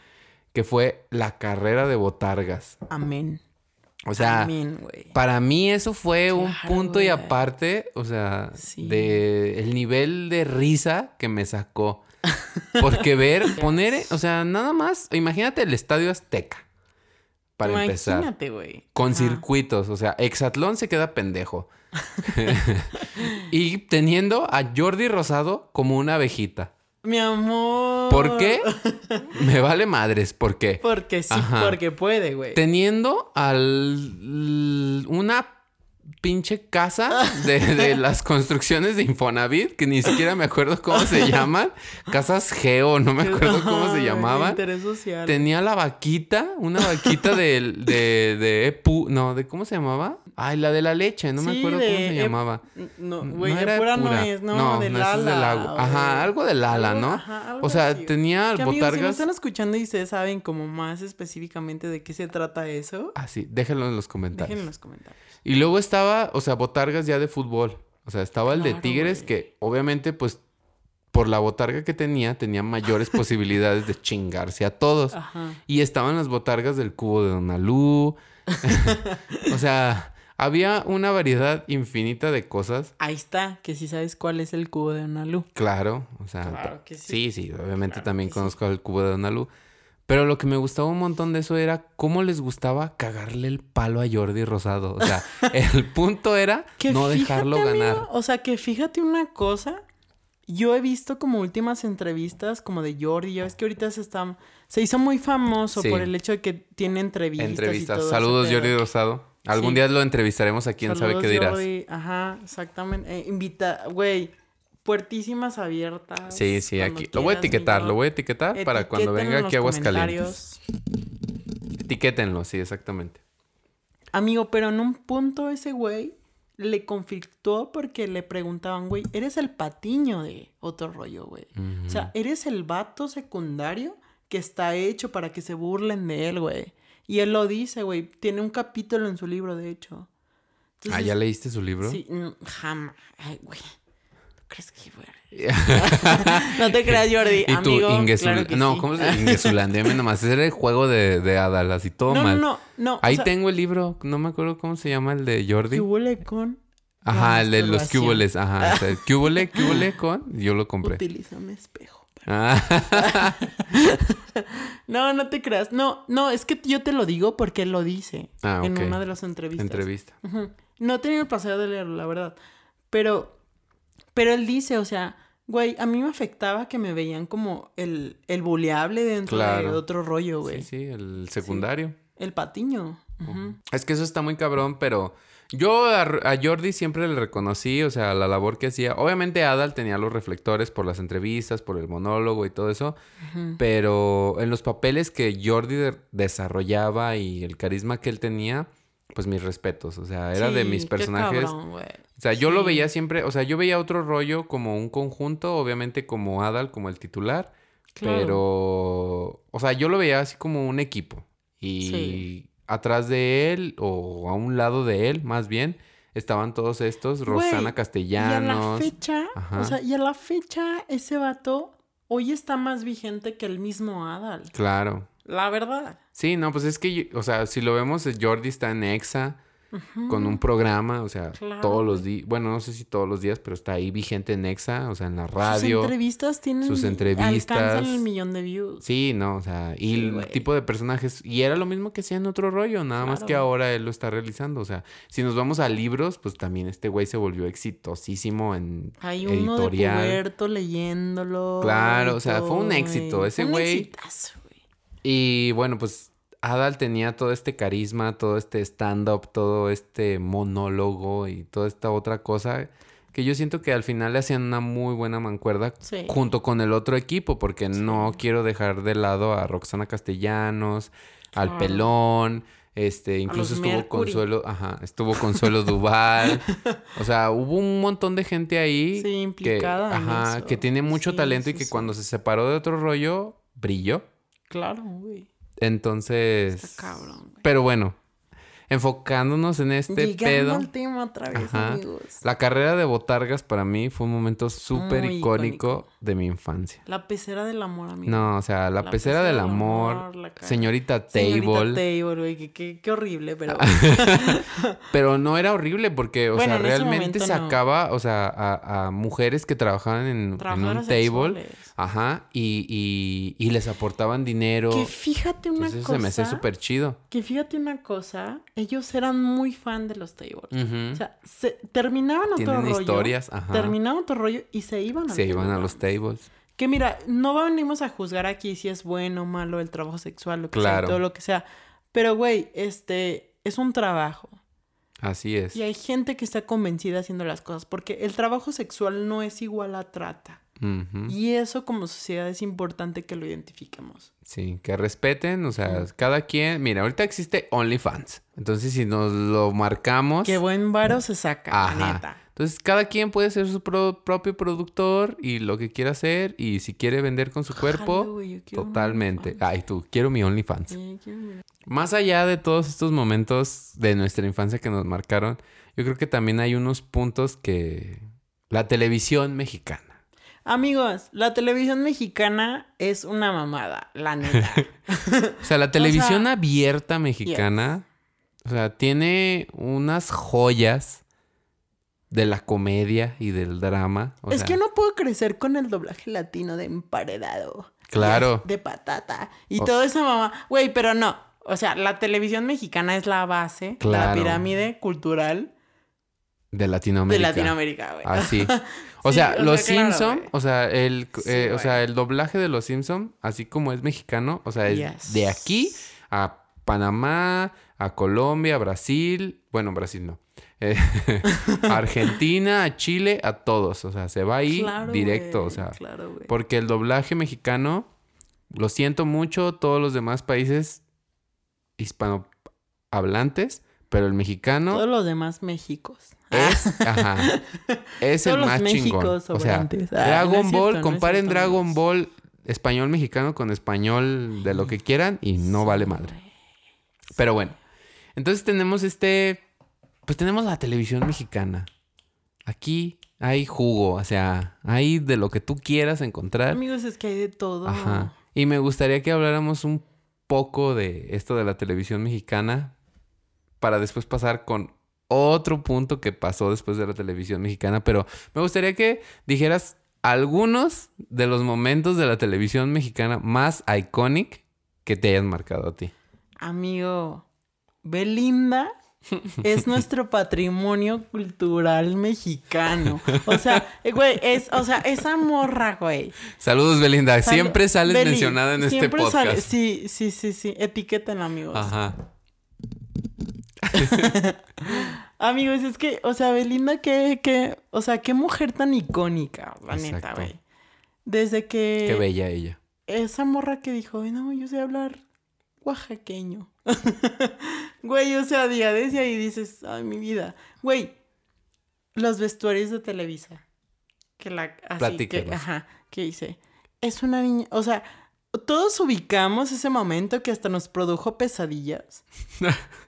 que fue la carrera de botargas. Amén. O sea, Amén, para mí eso fue un punto y aparte, o sea, Sí. de el nivel de risa que me sacó. Porque ver, poner, o sea, nada más, imagínate el Estadio Azteca. Para empezar. Imagínate, güey. Con Ajá. circuitos, o sea, Exatlón se queda pendejo. y teniendo a Jordi Rosado como una abejita. Mi amor. ¿Por qué? Me vale madres, ¿por qué? Porque sí, Ajá. porque puede, güey. Teniendo al una pinche casa de, de las construcciones de Infonavit, que ni siquiera me acuerdo cómo se llaman. Casas Geo, no me acuerdo cómo se llamaban. Interés social. Tenía la vaquita, una vaquita de, de, de Epu, no, de cómo se llamaba? Ay, la de la leche, no me acuerdo de cómo se llamaba. No, güey, no de era pura no es, no, del ese es ala. del agua. Ajá, algo del ala, Algo- ¿no? ajá, algo o sea, así, tenía Que, amigos, si no botargas. están escuchando y ustedes saben como más específicamente de qué se trata eso, Ah, sí, déjenlo en los comentarios. déjenlo en los comentarios. Y luego estaba, o sea, botargas ya de fútbol. O sea, estaba el de Tigres güey. que obviamente pues por la botarga que tenía tenía mayores posibilidades de chingarse a todos. Ajá. Y estaban las botargas del cubo de Donalú. o sea, había una variedad infinita de cosas. Ahí está, que si sabes cuál es el cubo de Donalú. Claro, o sea, Claro que sí. sí, sí, obviamente Claro también sí. conozco el cubo de Donalú. Pero lo que me gustaba un montón de eso era cómo les gustaba cagarle el palo a Jordi Rosado. O sea, el punto era Que no fíjate, dejarlo amigo, ganar. O sea, que fíjate una cosa. Yo he visto como últimas entrevistas como de Jordi. Ya ves que ahorita se está... Se hizo muy famoso Sí. por el hecho de que tiene entrevistas. y Entrevistas. todo Saludos. Jordi Rosado. Algún Sí. día lo entrevistaremos a quién sabe qué dirás. Jordi. Ajá, exactamente. Eh, invita, güey, puertísimas abiertas. Sí, sí, aquí. Lo voy a etiquetar, lo voy a etiquetar para cuando venga en aquí a Aguascalientes. Etiquétenlo, sí, exactamente. Amigo, pero en un punto ese güey le conflictó porque le preguntaban, güey, eres el patiño de otro rollo, güey. O sea, eres el vato secundario que está hecho para que se burlen de él, güey. Y él lo dice, güey. Tiene un capítulo en su libro, de hecho. ah, ¿ya leíste su libro? Sí, jamás. Ay, güey. No te creas, Jordi. Y tú, Ingesul... claro que no, sí. ¿cómo se dice? Ingesulandeme nomás. Ese era el juego de, de Adal, así todo No, no, mal. no, no. Ahí o sea, tengo el libro, no me acuerdo cómo se llama el de Jordi. ¿qué con? Ajá, el de los cuboles, ajá. O sea, cubole, cubole con, yo lo compré. Utiliza un espejo. Ah, No, no te creas. No, no, es que yo te lo digo porque él lo dice Ah, en una de las entrevistas. entrevista. Ujú. No he tenido el placer de leerlo, la verdad. Pero, pero él dice, o sea, güey, a mí me afectaba que me veían como el, el buleable dentro de otro rollo, güey. Sí, sí, el secundario. El patiño. Es que eso está muy cabrón, pero yo a, a Jordi siempre le reconocí, o sea, la labor que hacía. Obviamente Adal tenía los reflectores por las entrevistas, por el monólogo y todo eso, pero en los papeles que Jordi de- desarrollaba y el carisma que él tenía, pues mis respetos, o sea, era de mis personajes. cabrón. O sea, yo lo veía siempre, o sea, yo veía otro rollo como un conjunto, obviamente como Adal, como el titular, Claro. Pero, o sea, yo lo veía así como un equipo. Y Sí. atrás de él, o a un lado de él, más bien, estaban todos estos, Rosana Y a la Castellanos. fecha, Ajá. o sea, y a la fecha, ese vato hoy está más vigente que el mismo Adal. Claro. La verdad. Sí, no, pues es que, o sea, si lo vemos, Jordi está en EXA con un programa, o sea, Claro, todos los días, bueno, no sé si todos los días, pero está ahí vigente en EXA, o sea, en la radio. Sus entrevistas tienen. sus entrevistas. Alcanzan el millón de views. Sí, no, o sea, y Sí, el tipo de personajes, y era lo mismo que hacía en otro rollo, nada más que ahora él lo está realizando, o sea, si nos vamos a libros, pues también este güey se volvió exitosísimo en Hay uno editorial. de Puberto leyéndolo. Claro, o sea, fue un éxito. Ese güey. Y bueno, pues Adal tenía todo este carisma, todo este stand-up, todo este monólogo y toda esta otra cosa que yo siento que al final le hacían una muy buena mancuerda Sí. junto con el otro equipo, porque no quiero dejar de lado a Roxana Castellanos, al. Pelón, este, incluso estuvo Mercury. Consuelo, ajá, estuvo Consuelo Duval. O sea, hubo un montón de gente ahí Sí, implicada que, en ajá, eso. que tiene mucho talento y que cuando se separó de otro rollo, brilló. Claro, güey. Entonces. Está cabrón, güey. Pero bueno, enfocándonos en este Llegando pedo. al tema otra vez, Ajá. amigos. La carrera de Botargas para mí fue un momento súper icónico, icónico. de mi infancia. La pecera del amor, amigo. No, o sea, la, pecera del amor, la cara. señorita Señorita Table. Table, güey. Qué, horrible, pero... Pero no era horrible porque, o Bueno, sea, realmente momento no. sacaba, o sea, a, a mujeres que trabajaban en, en un table. Ajá, y, y, y les aportaban dinero. Que fíjate una Entonces eso cosa... se me hace súper chido. Que fíjate una cosa. Ellos eran muy fan de los tables. O sea, se, terminaban otro Tienen rollo. historias, ajá. Terminaban otro rollo y se iban al Se iban a los tables. Que mira, no venimos a juzgar aquí si es bueno o malo el trabajo sexual, lo que Claro. sea, todo lo que sea. Pero, güey, este es un trabajo. Así es. Y hay gente que está convencida haciendo las cosas. Porque el trabajo sexual no es igual a trata. Y eso como sociedad es importante que lo identifiquemos. Sí, que respeten, o sea, cada quien. Mira, ahorita existe OnlyFans. Entonces, si nos lo marcamos. Qué buen varo se saca, Ajá. neta. Entonces, cada quien puede ser su pro- propio productor y lo que quiera hacer. Y si quiere vender con su cuerpo, totalmente. Ay, tú, quiero mi OnlyFans. Sí, quiero mi- Más allá de todos estos momentos de nuestra infancia que nos marcaron, yo creo que también hay unos puntos que. La televisión mexicana. Amigos, la televisión mexicana es una mamada, la neta. O sea, la televisión sea, abierta mexicana, o sea, tiene unas joyas de la comedia y del drama. O es sea, que no puedo crecer con el doblaje latino de emparedado. Claro. De patata. Y O- toda esa mamá. Güey, pero no. O sea, la televisión mexicana es la base, Claro. la pirámide cultural de de Latinoamérica. Latinoamérica, güey. Así. O Sí, sea, o los sea, Simpson, o sea, el, Sí, eh, o sea, el doblaje de los Simpson, así como es mexicano, o sea, es Yes. de aquí a Panamá, a Colombia, a Brasil, bueno, Brasil no, eh, Argentina, a Chile, a todos, o sea, se va ahí Claro, directo, o sea, Claro, porque el doblaje mexicano, lo siento mucho, todos los demás países hispanohablantes, pero el mexicano Todos los demás Méxicos. Es, ajá, es el más chingón. O sea. Ah, Dragon no es cierto, Ball, no comparen cierto, Dragon. Ball español mexicano con español de lo que quieran y no vale madre. Pero bueno, entonces tenemos este, pues tenemos la televisión mexicana. Aquí hay jugo, o sea, hay de lo que tú quieras encontrar. Amigos, es que hay de todo. Ajá. Y me gustaría que habláramos un poco de esto de la televisión mexicana para después pasar con otro punto que pasó después de la televisión mexicana, pero me gustaría que dijeras algunos de los momentos de la televisión mexicana más iconic que te hayan marcado a ti. Amigo, Belinda es nuestro patrimonio cultural mexicano. O sea, eh, güey, es, o sea, esa morra, güey. Saludos, Belinda. Siempre sales Beli, mencionada en este podcast. sale- sí, sí, sí, sí. Etiqueten, amigos. Ajá. Amigos, es que, o sea, Belinda, qué, qué, o sea, qué mujer tan icónica, la neta, güey. Desde que Qué bella ella. esa morra que dijo, "Ay, no, yo sé hablar oaxaqueño. Güey, o sea, día decía y dices, ay, mi vida. Güey, los vestuarios de Televisa. Que la, así, que, ajá, que hice. es una niña, o sea, todos ubicamos ese momento que hasta nos produjo pesadillas.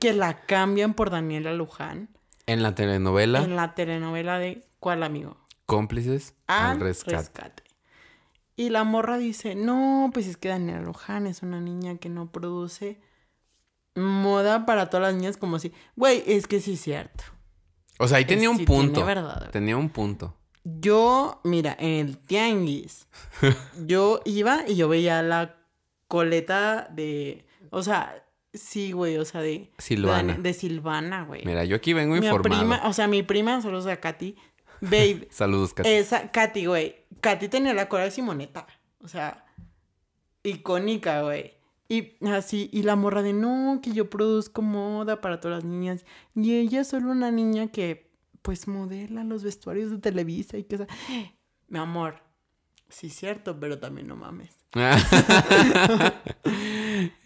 que la cambian por Daniela Luján En la telenovela, en la telenovela de ¿Cuál amigo? cómplices Al al rescate. rescate. Y la morra dice, no, pues es que Daniela Luján es una niña que no produce moda para todas las niñas como si, güey, es que sí es cierto. O sea, ahí tenía un Sí punto. verdad, tenía un punto. Yo, mira, en el tianguis, yo iba y yo veía la coleta de, o sea, sí, güey, o sea, de Silvana. De, de Silvana, güey. Mira, yo aquí vengo Mi informado. prima, o sea, mi prima, solo o sea, Katy, babe, Saludos, Katy. esa, Katy, güey, Katy tenía la cola de Simoneta, o sea, icónica, güey. Y así, y la morra de no, que yo produzco moda para todas las niñas. Y ella es solo una niña que, pues, modela los vestuarios de Televisa y que, o sea, mi amor, sí cierto, pero también no mames.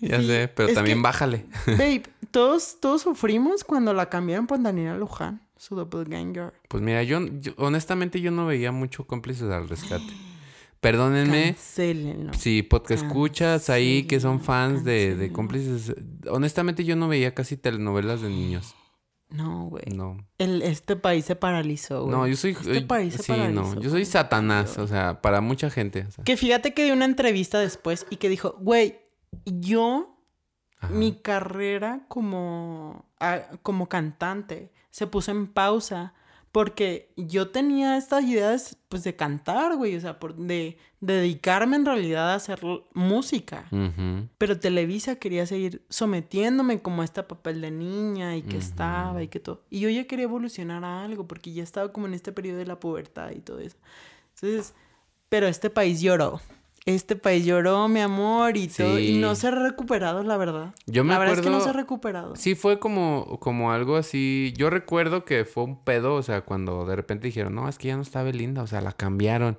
ya Sí, sé, pero también que- bájale. Babe, todos, todos sufrimos cuando la cambiaron por Daniela Luján, su doppelganger. Pues mira, yo, yo- honestamente yo no veía mucho cómplices al rescate. Perdónenme. Cancélenlo. Si podcast escuchas ahí que son fans de, de cómplices. Honestamente yo no veía casi telenovelas de niños. No, güey. No. El, este país se paralizó, güey. No, yo soy. Este eh, país se sí, paralizó. no. Yo soy Satanás, o sea, para mucha gente. o sea. Que fíjate que dio una entrevista después y que dijo, güey, yo, Ajá. mi carrera como, ah, como cantante se puso en pausa porque yo tenía estas ideas, pues, de cantar, güey, o sea, por, de, de dedicarme en realidad a hacer música. Pero Televisa quería seguir sometiéndome como a este papel de niña y que estaba y que todo. Y yo ya quería evolucionar a algo porque ya estaba como en este periodo de la pubertad y todo eso. Entonces, pero este país lloró. Este país lloró, mi amor, y todo. Y no se ha recuperado, la verdad. Yo me la verdad es que no acuerdo- se ha recuperado. Sí, fue como, como algo así. Yo recuerdo que fue un pedo, o sea, cuando de repente dijeron, no, es que ya no está Belinda, o sea, la cambiaron.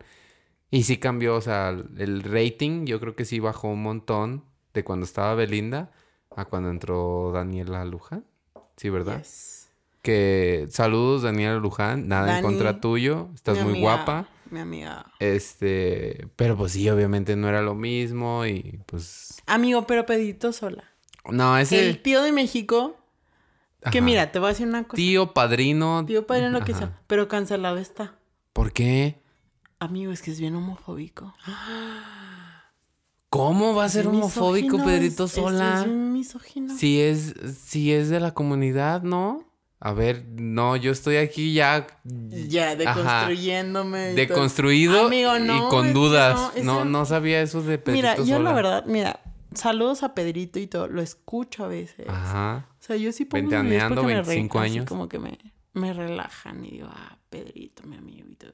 Y sí cambió, o sea, el rating, yo creo que sí bajó un montón de cuando estaba Belinda a cuando entró Daniela Luján. Sí, ¿verdad? Yes. Que saludos, Daniela Luján, nada en contra tuyo, estás muy amiga, guapa. Mi amiga. Este, pero pues sí, obviamente no era lo mismo y pues. Amigo, pero Pedrito sola. No, ese. El tío de México, que Ajá. mira, te voy a decir una cosa. Tío, padrino. Tío padre lo que sea, pero cancelado está. ¿Por qué? Amigo, es que es bien homofóbico. ¿Cómo va a ser Es homofóbico misógino, Pedrito es- es- Sola? Es, bien misógino. Si es, si es de la comunidad, ¿no? A ver, no, yo estoy aquí ya Ya, deconstruyéndome. deconstruido Amigo, no, y con dudas. no, No, sabía eso de Pedrito Mira, yo Sola. la verdad, mira, saludos a Pedrito y todo, lo escucho a veces. Ajá. O sea, yo sí pongo Ventaneando, porque me re- 25 así años. como que me, me relajan y digo, ah, Pedrito, mi amigo y todo.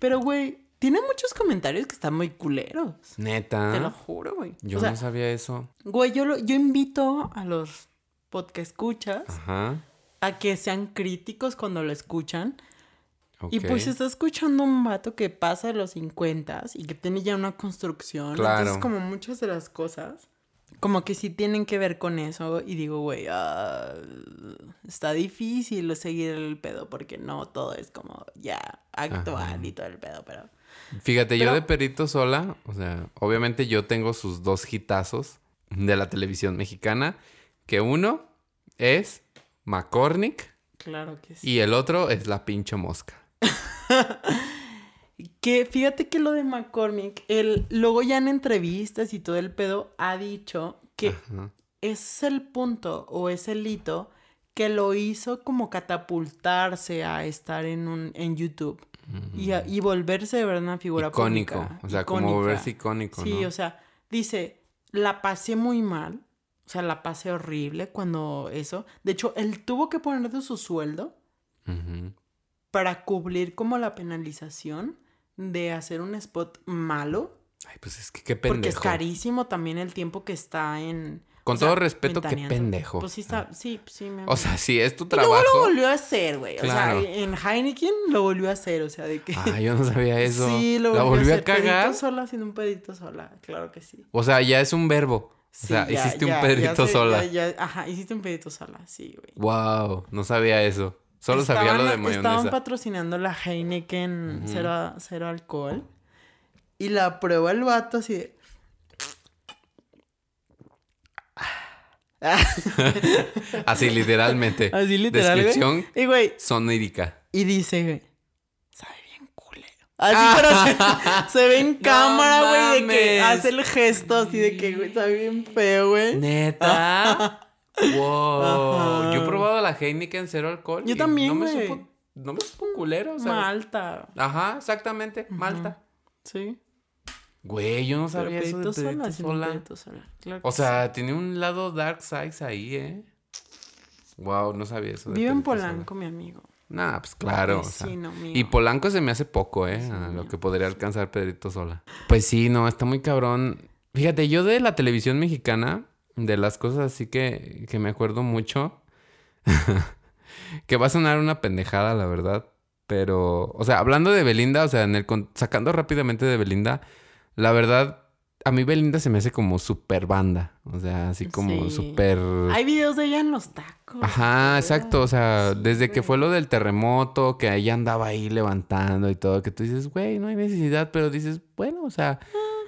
Pero, güey, tiene muchos comentarios que están muy culeros. Neta. Te lo juro, güey. Yo o sea, no sabía eso. güey, yo, lo, yo invito a los podcast escuchas Ajá. A que sean críticos cuando lo escuchan. Y ok. pues está escuchando un vato que pasa de los 50 y que tiene ya una construcción. Claro. Entonces, como muchas de las cosas, como que sí tienen que ver con eso. Y digo, güey, ah, está difícil seguir el pedo porque no todo es como ya actual Ajá. y todo el pedo, pero. Fíjate, yo Pero- de Perito Sola, o sea, obviamente yo tengo sus dos hitazos de la televisión mexicana, que uno es McCormick Claro que sí. y el otro es La Pinche Mosca. Que fíjate que lo de McCormick, él luego ya en entrevistas y todo el pedo ha dicho que Ajá. es el punto o es el hito que lo hizo como catapultarse a estar en un en YouTube y, y volverse de verdad una figura Icónico, pública, o sea, como volverse icónico, Sí, ¿no? o sea, dice, la pasé muy mal, o sea, la pasé horrible cuando eso. De hecho, él tuvo que poner de su sueldo para cubrir como la penalización de hacer un spot malo. Ay, pues es que qué Porque es pendejo. carísimo también el tiempo que está en... Con sea, todo respeto, qué pendejo. Pues sí está, sí, sí, me O sea, si es tu Y luego trabajo. lo volvió a hacer, güey. Claro. O sea, en Heineken lo volvió a hacer, o sea, de que... Ah, yo no sabía eso. Sí, lo ¿La volvió, volvió a hacer. cagar? Pedrito sola haciendo un pedito sola, claro que sí. O sea, ya es un verbo. O sea, ya- hiciste ya- un Pedrito ya sola. ajá, hiciste un pedito sola, sí, güey. Wow, no sabía eso. Solo sabía lo de Estaban- Estaban mayonesa. patrocinando la Heineken cero, cero alcohol. Y la prueba el vato así de. Así literalmente. Así literal. güey. Descripción güey, sonírica. y dice, güey. Así, pero se, se ve en cámara, güey, de que hace el gesto así de que, güey, sabe bien feo, güey. ¿Neta? wow. Ajá. Yo he probado la Heineken cero alcohol. Yo también, no me supo, no me supo culero, o sea. Malta. Ajá, exactamente. Malta. Sí. Güey, yo no Pero sabía eso de sola, sola. sola. Claro O sea, tiene un lado dark sides ahí, ¿eh? Wow, no sabía eso. de Vive en sola. Polanco, mi amigo. Nah, pues claro. o sea. Y Polanco se me hace poco, ¿eh? A lo que podría alcanzar Pedrito Sola. Pues sí, no, está muy cabrón. Fíjate, yo de la televisión mexicana, de las cosas así que, que me acuerdo mucho, que va a sonar una pendejada, la verdad. Pero, o sea, hablando de Belinda, o sea, en el sacando rápidamente de Belinda, la verdad, a mí Belinda se me hace como super banda. O sea, así como Sí. súper... Hay videos de ella en los tacos. Ajá, exacto. O sea, Sí, desde que fue lo del terremoto, que ella andaba ahí levantando y todo, que tú dices, güey, no hay necesidad, pero dices, bueno, o sea,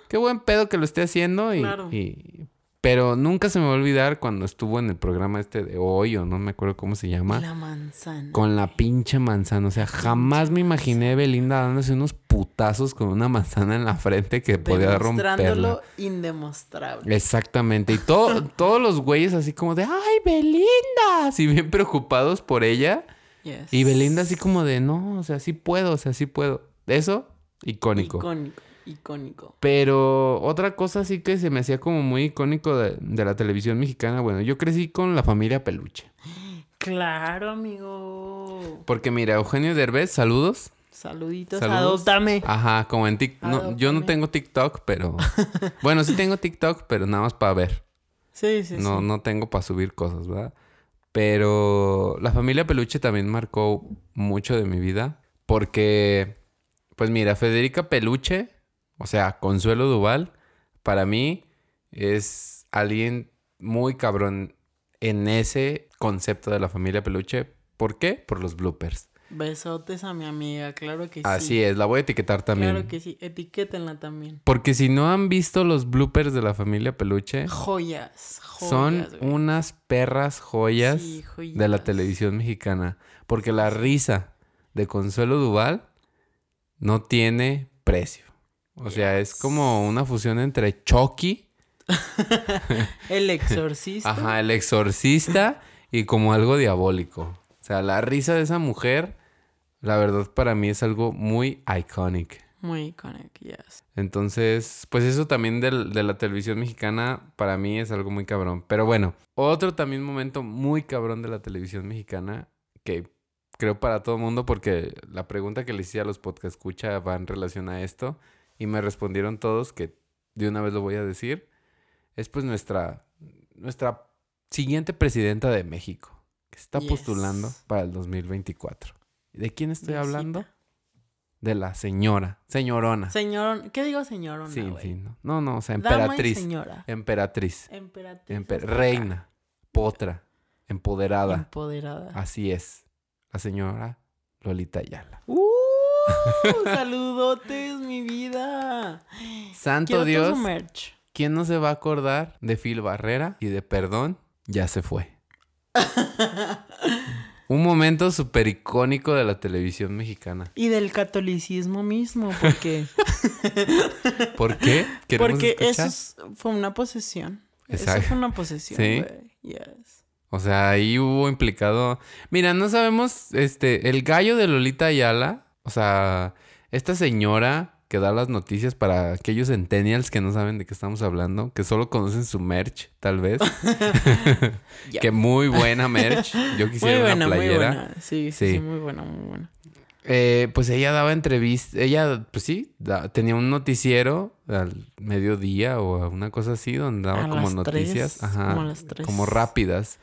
qué buen pedo que lo esté haciendo y, Claro. y- Pero nunca se me va a olvidar cuando estuvo en el programa este de hoy, o no me acuerdo cómo se llama, La manzana. con la pinche manzana. O sea, jamás me imaginé Belinda dándose unos putazos con una manzana en la frente que podía romperla. Demostrándolo indemostrable. Exactamente. Y todo, todos los güeyes así como de, ¡ay, Belinda! Así bien preocupados por ella. Yes. Y Belinda así como de, no, o sea, sí puedo, o sea, sí puedo. Eso, icónico. Icónico. Icónico. Pero otra cosa sí que se me hacía como muy icónico de, de la televisión mexicana. Bueno, yo crecí con la familia Peluche. Claro, amigo. Porque mira, Eugenio Derbez, saludos. Saluditos. Saludos. Adóptame. Ajá, como en TikTok. No, yo no tengo TikTok, pero... bueno, sí tengo TikTok, pero nada más para ver. Sí, sí, No, sí. no tengo para subir cosas, ¿verdad? Pero la familia Peluche también marcó mucho de mi vida. Porque, pues mira, Federica Peluche, o sea, Consuelo Duval, para mí es alguien muy cabrón en ese concepto de la familia Peluche. ¿Por qué? Por los bloopers. Besotes a mi amiga, claro que sí. Así es, la voy a etiquetar también. Claro que sí. Etiquétenla también. Porque si no han visto los bloopers de la familia Peluche, Joyas. joyas son güey. unas perras joyas Sí, de la joyas. televisión mexicana. Porque la risa de Consuelo Duval no tiene precio. O sea, es como una fusión entre Chucky, El exorcista. ajá, el exorcista y como algo diabólico. O sea, la risa de esa mujer, la verdad para mí es algo muy iconic. Muy icónico, yes. Entonces, pues eso también del- de la televisión mexicana para mí es algo muy cabrón. Pero bueno, otro también momento muy cabrón de la televisión mexicana que creo para todo el mundo porque la pregunta que les hice a los podcast escucha va en relación a esto y me respondieron todos que de una vez lo voy a decir. Es pues nuestra, nuestra siguiente presidenta de México que está Yes. postulando para el 2024. ¿De quién estoy Diosita. hablando? De la señora, señorona. Señor, ¿qué digo señorona, Sí, sí, no. No, no, o sea, Dama y emperatriz. señora. Emperatriz. Emperatriz. reina. Potra. Empoderada. Empoderada. Así es. La señora Lolita Ayala. ¡Uh! ¡Saludotes, mi vida! Santo Dios. merch. ¿Quién no se va a acordar de Phil Barrera y de Perdón? Ya se fue. Un momento súper icónico de la televisión mexicana. Y del catolicismo mismo, porque, ¿Por qué? ¿Queremos porque eso escuchar? fue una posesión. Exacto. Eso fue una posesión, Sí. Yes. O sea, ahí hubo implicado. Mira, no sabemos, este, el gallo de Lolita Ayala, o sea, esta señora que da las noticias para aquellos centennials que no saben de qué estamos hablando, que solo conocen su merch, tal vez. Que muy buena merch. Yo Muy quisiera buena, una muy playera. buena. Sí, sí, Sí. sí, muy buena, muy buena. Eh, pues ella daba entrevistas, ella, pues sí, da- tenía un noticiero al mediodía o una cosa así, donde daba A como las noticias, tres, ajá, como a las tres. como rápidas.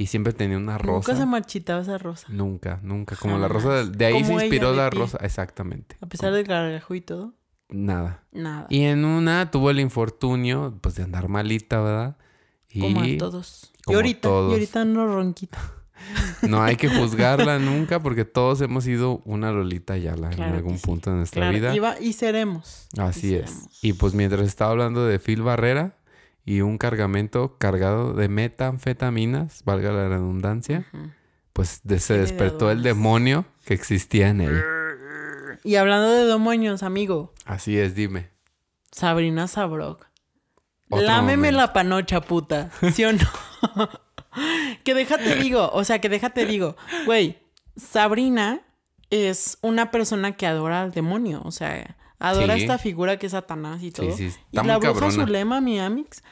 Y siempre tenía una rosa. Nunca se marchitaba esa rosa. Nunca, nunca. Como la rosa Jamás. de ahí se Como inspiró la rosa. Exactamente. A pesar del gargajo y todo, Nada. nada. Y en una tuvo el infortunio, pues, de andar malita, ¿verdad? Y Como a todos. como y ahorita, todos. y ahorita no ronquita. No hay que juzgarla nunca porque todos hemos sido una Lolita Yala Claro en algún sí. punto de nuestra Claro, vida. y seremos. Así Y es. seremos. Y pues mientras estaba hablando de Phil Barrera y un cargamento cargado de metanfetaminas, valga la redundancia, pues de- se despertó el demonio que existía en él. Y hablando de demonios, amigo, Así es, dime. Sabrina Sabrok. Otro Lámeme momento. la panocha, puta. ¿Sí o no? que déjate digo, o sea, que déjate digo, güey, Sabrina es una persona que adora al demonio, o sea, adora Sí. esta figura que es Satanás y todo. sí, y está la bruja. Zulema, mi amix,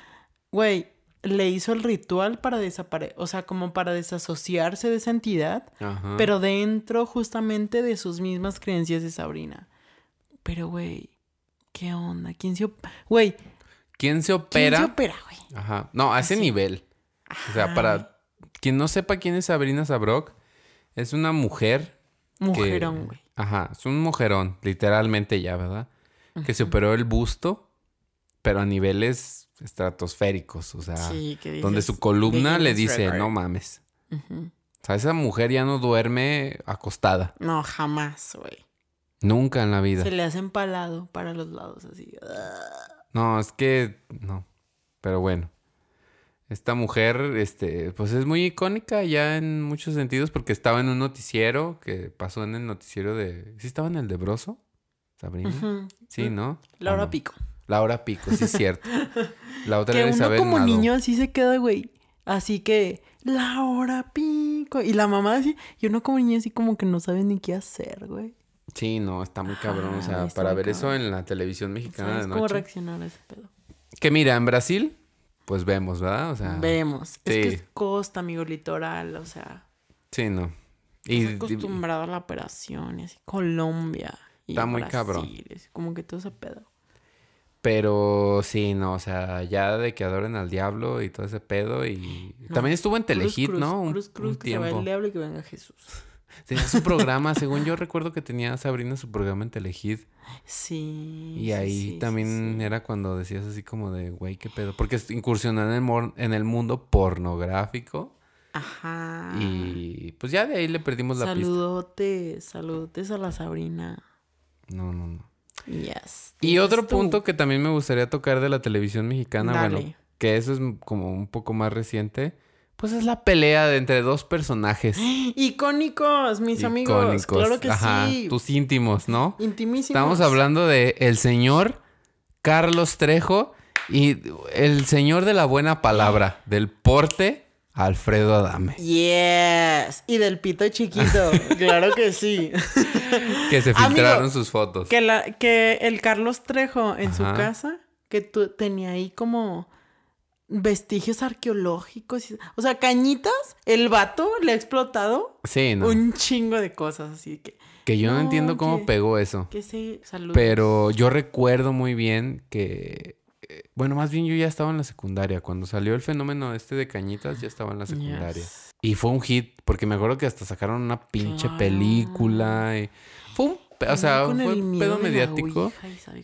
güey, le hizo el ritual para desaparecer, o sea, como para desasociarse de esa entidad, Ajá. pero dentro justamente de sus mismas creencias de Sabrina. Pero, güey, ¿qué onda? ¿Quién se Güey, ¿Quién se ¿quién opera? se opera, güey? Ajá. No, a ese Así. nivel. O sea, Ajá, para quien no sepa quién es Sabrina Sabrok, es una mujer. Mujerón, güey. Ajá, es un mujerón, literalmente ya, ¿verdad? Que se operó el busto, pero a niveles estratosféricos. O sea, Sí, donde su columna le dice, no mames. O sea, esa mujer ya no duerme acostada. No, jamás, güey. Nunca en la vida. Se le hace empalado para los lados, así. No, es que no. Pero bueno. Esta mujer, este, pues es muy icónica ya en muchos sentidos porque estaba en un noticiero que pasó en el noticiero de... ¿Sí estaba en el de Broso? Sabrina. Sí, ¿no? Laura ¿O no? Pico. Laura Pico, sí es cierto. La otra Que era uno Isabel como Mado. niño así se queda, güey. Así que, Laura Pico. Y la mamá así, y uno como niño así como que no sabe ni qué hacer, güey. Sí, no, está muy cabrón. O sea, para ver eso en la televisión mexicana ¿Sabes de cómo noche. reaccionar a ese pedo? Que mira, en Brasil, pues vemos, ¿verdad? O sea, Vemos. Es que es costa, amigo, litoral, o sea. sí, no. Y, acostumbrado a la operación y así. Colombia. Y Está muy cabrón. así Como que todo ese pedo. Pero sí, no, o sea, ya de que adoren al diablo y todo ese pedo. Y No. también estuvo en Telehit, cruz, ¿no? Un, Cruz, cruz, un que se va tiempo. el diablo y que venga Jesús. Tenía su programa, según yo recuerdo que tenía Sabrina su programa en Telehit. Sí. Y sí, ahí sí, sí, también sí. era cuando decías así como de, güey, qué pedo. Porque incursionó en el, en el mundo pornográfico. Ajá. Y pues ya de ahí le perdimos la pista. Saludotes, saludotes a la Sabrina. No, no, no. Yes. Y otro tú. punto que también me gustaría tocar de la televisión mexicana, bueno, que eso es como un poco más reciente, pues es la pelea de entre dos personajes. Icónicos, mis amigos. Claro que Ajá, sí. tus íntimos, ¿no? Intimísimos. Estamos hablando de el señor Carlos Trejo y el señor de la buena palabra, del porte, Alfredo Adame. Yes. Y del pito chiquito. claro que sí. Que se Amigo, filtraron sus fotos. que, la, que el Carlos Trejo en su casa, que tú, tenía ahí como vestigios arqueológicos. y- o sea, cañitas, el vato le ha explotado Sí, no. un chingo de cosas. Así que, Que yo no, No, entiendo cómo que- pegó eso. que se salud. Pero yo recuerdo muy bien que. Eh, Bueno, más bien yo ya estaba en la secundaria. Cuando salió el fenómeno este de cañitas, ya estaba en la secundaria. Yes. Y fue un hit, porque me acuerdo que hasta sacaron una pinche Claro. película. y- Fue un. O sea, fue un miedo pedo mediático.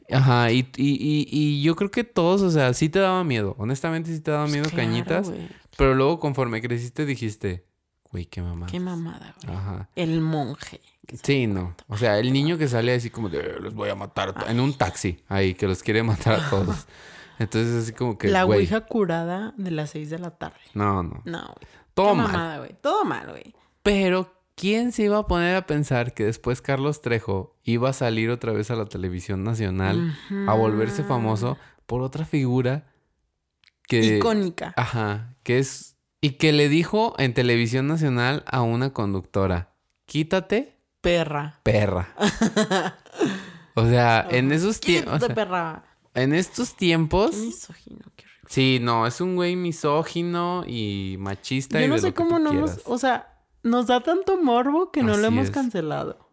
y. Ajá, y, y, y, y yo creo que todos, o sea, sí te daba miedo. Honestamente, sí te daba miedo Pues Claro, cañitas. Pero luego, conforme creciste, dijiste, güey, qué mamá. Qué mamada, güey. Ajá. El monje. Sí, no. O sea, el niño que sale así como de, "Eh, los voy a matar. a to-", En un taxi, ahí, que los quiere matar a todos. Entonces, así como que, La ouija curada de las 6 de la tarde. no, no. No, güey. Todo Qué mal. mamada, güey. Todo mal, güey. Pero, ¿quién se iba a poner a pensar que después Carlos Trejo iba a salir otra vez a la televisión nacional a volverse famoso por otra figura que... Icónica. Ajá, que es... Y que le dijo en televisión nacional a una conductora, quítate, Perra. perra. O sea, en esos tiempos... Quítate, perra. En estos tiempos... Qué misógino, qué horrible. Sí, no, es un güey misógino y machista. Yo y no de sé cómo no nos... quieras. O sea, nos da tanto morbo que no lo hemos es. cancelado.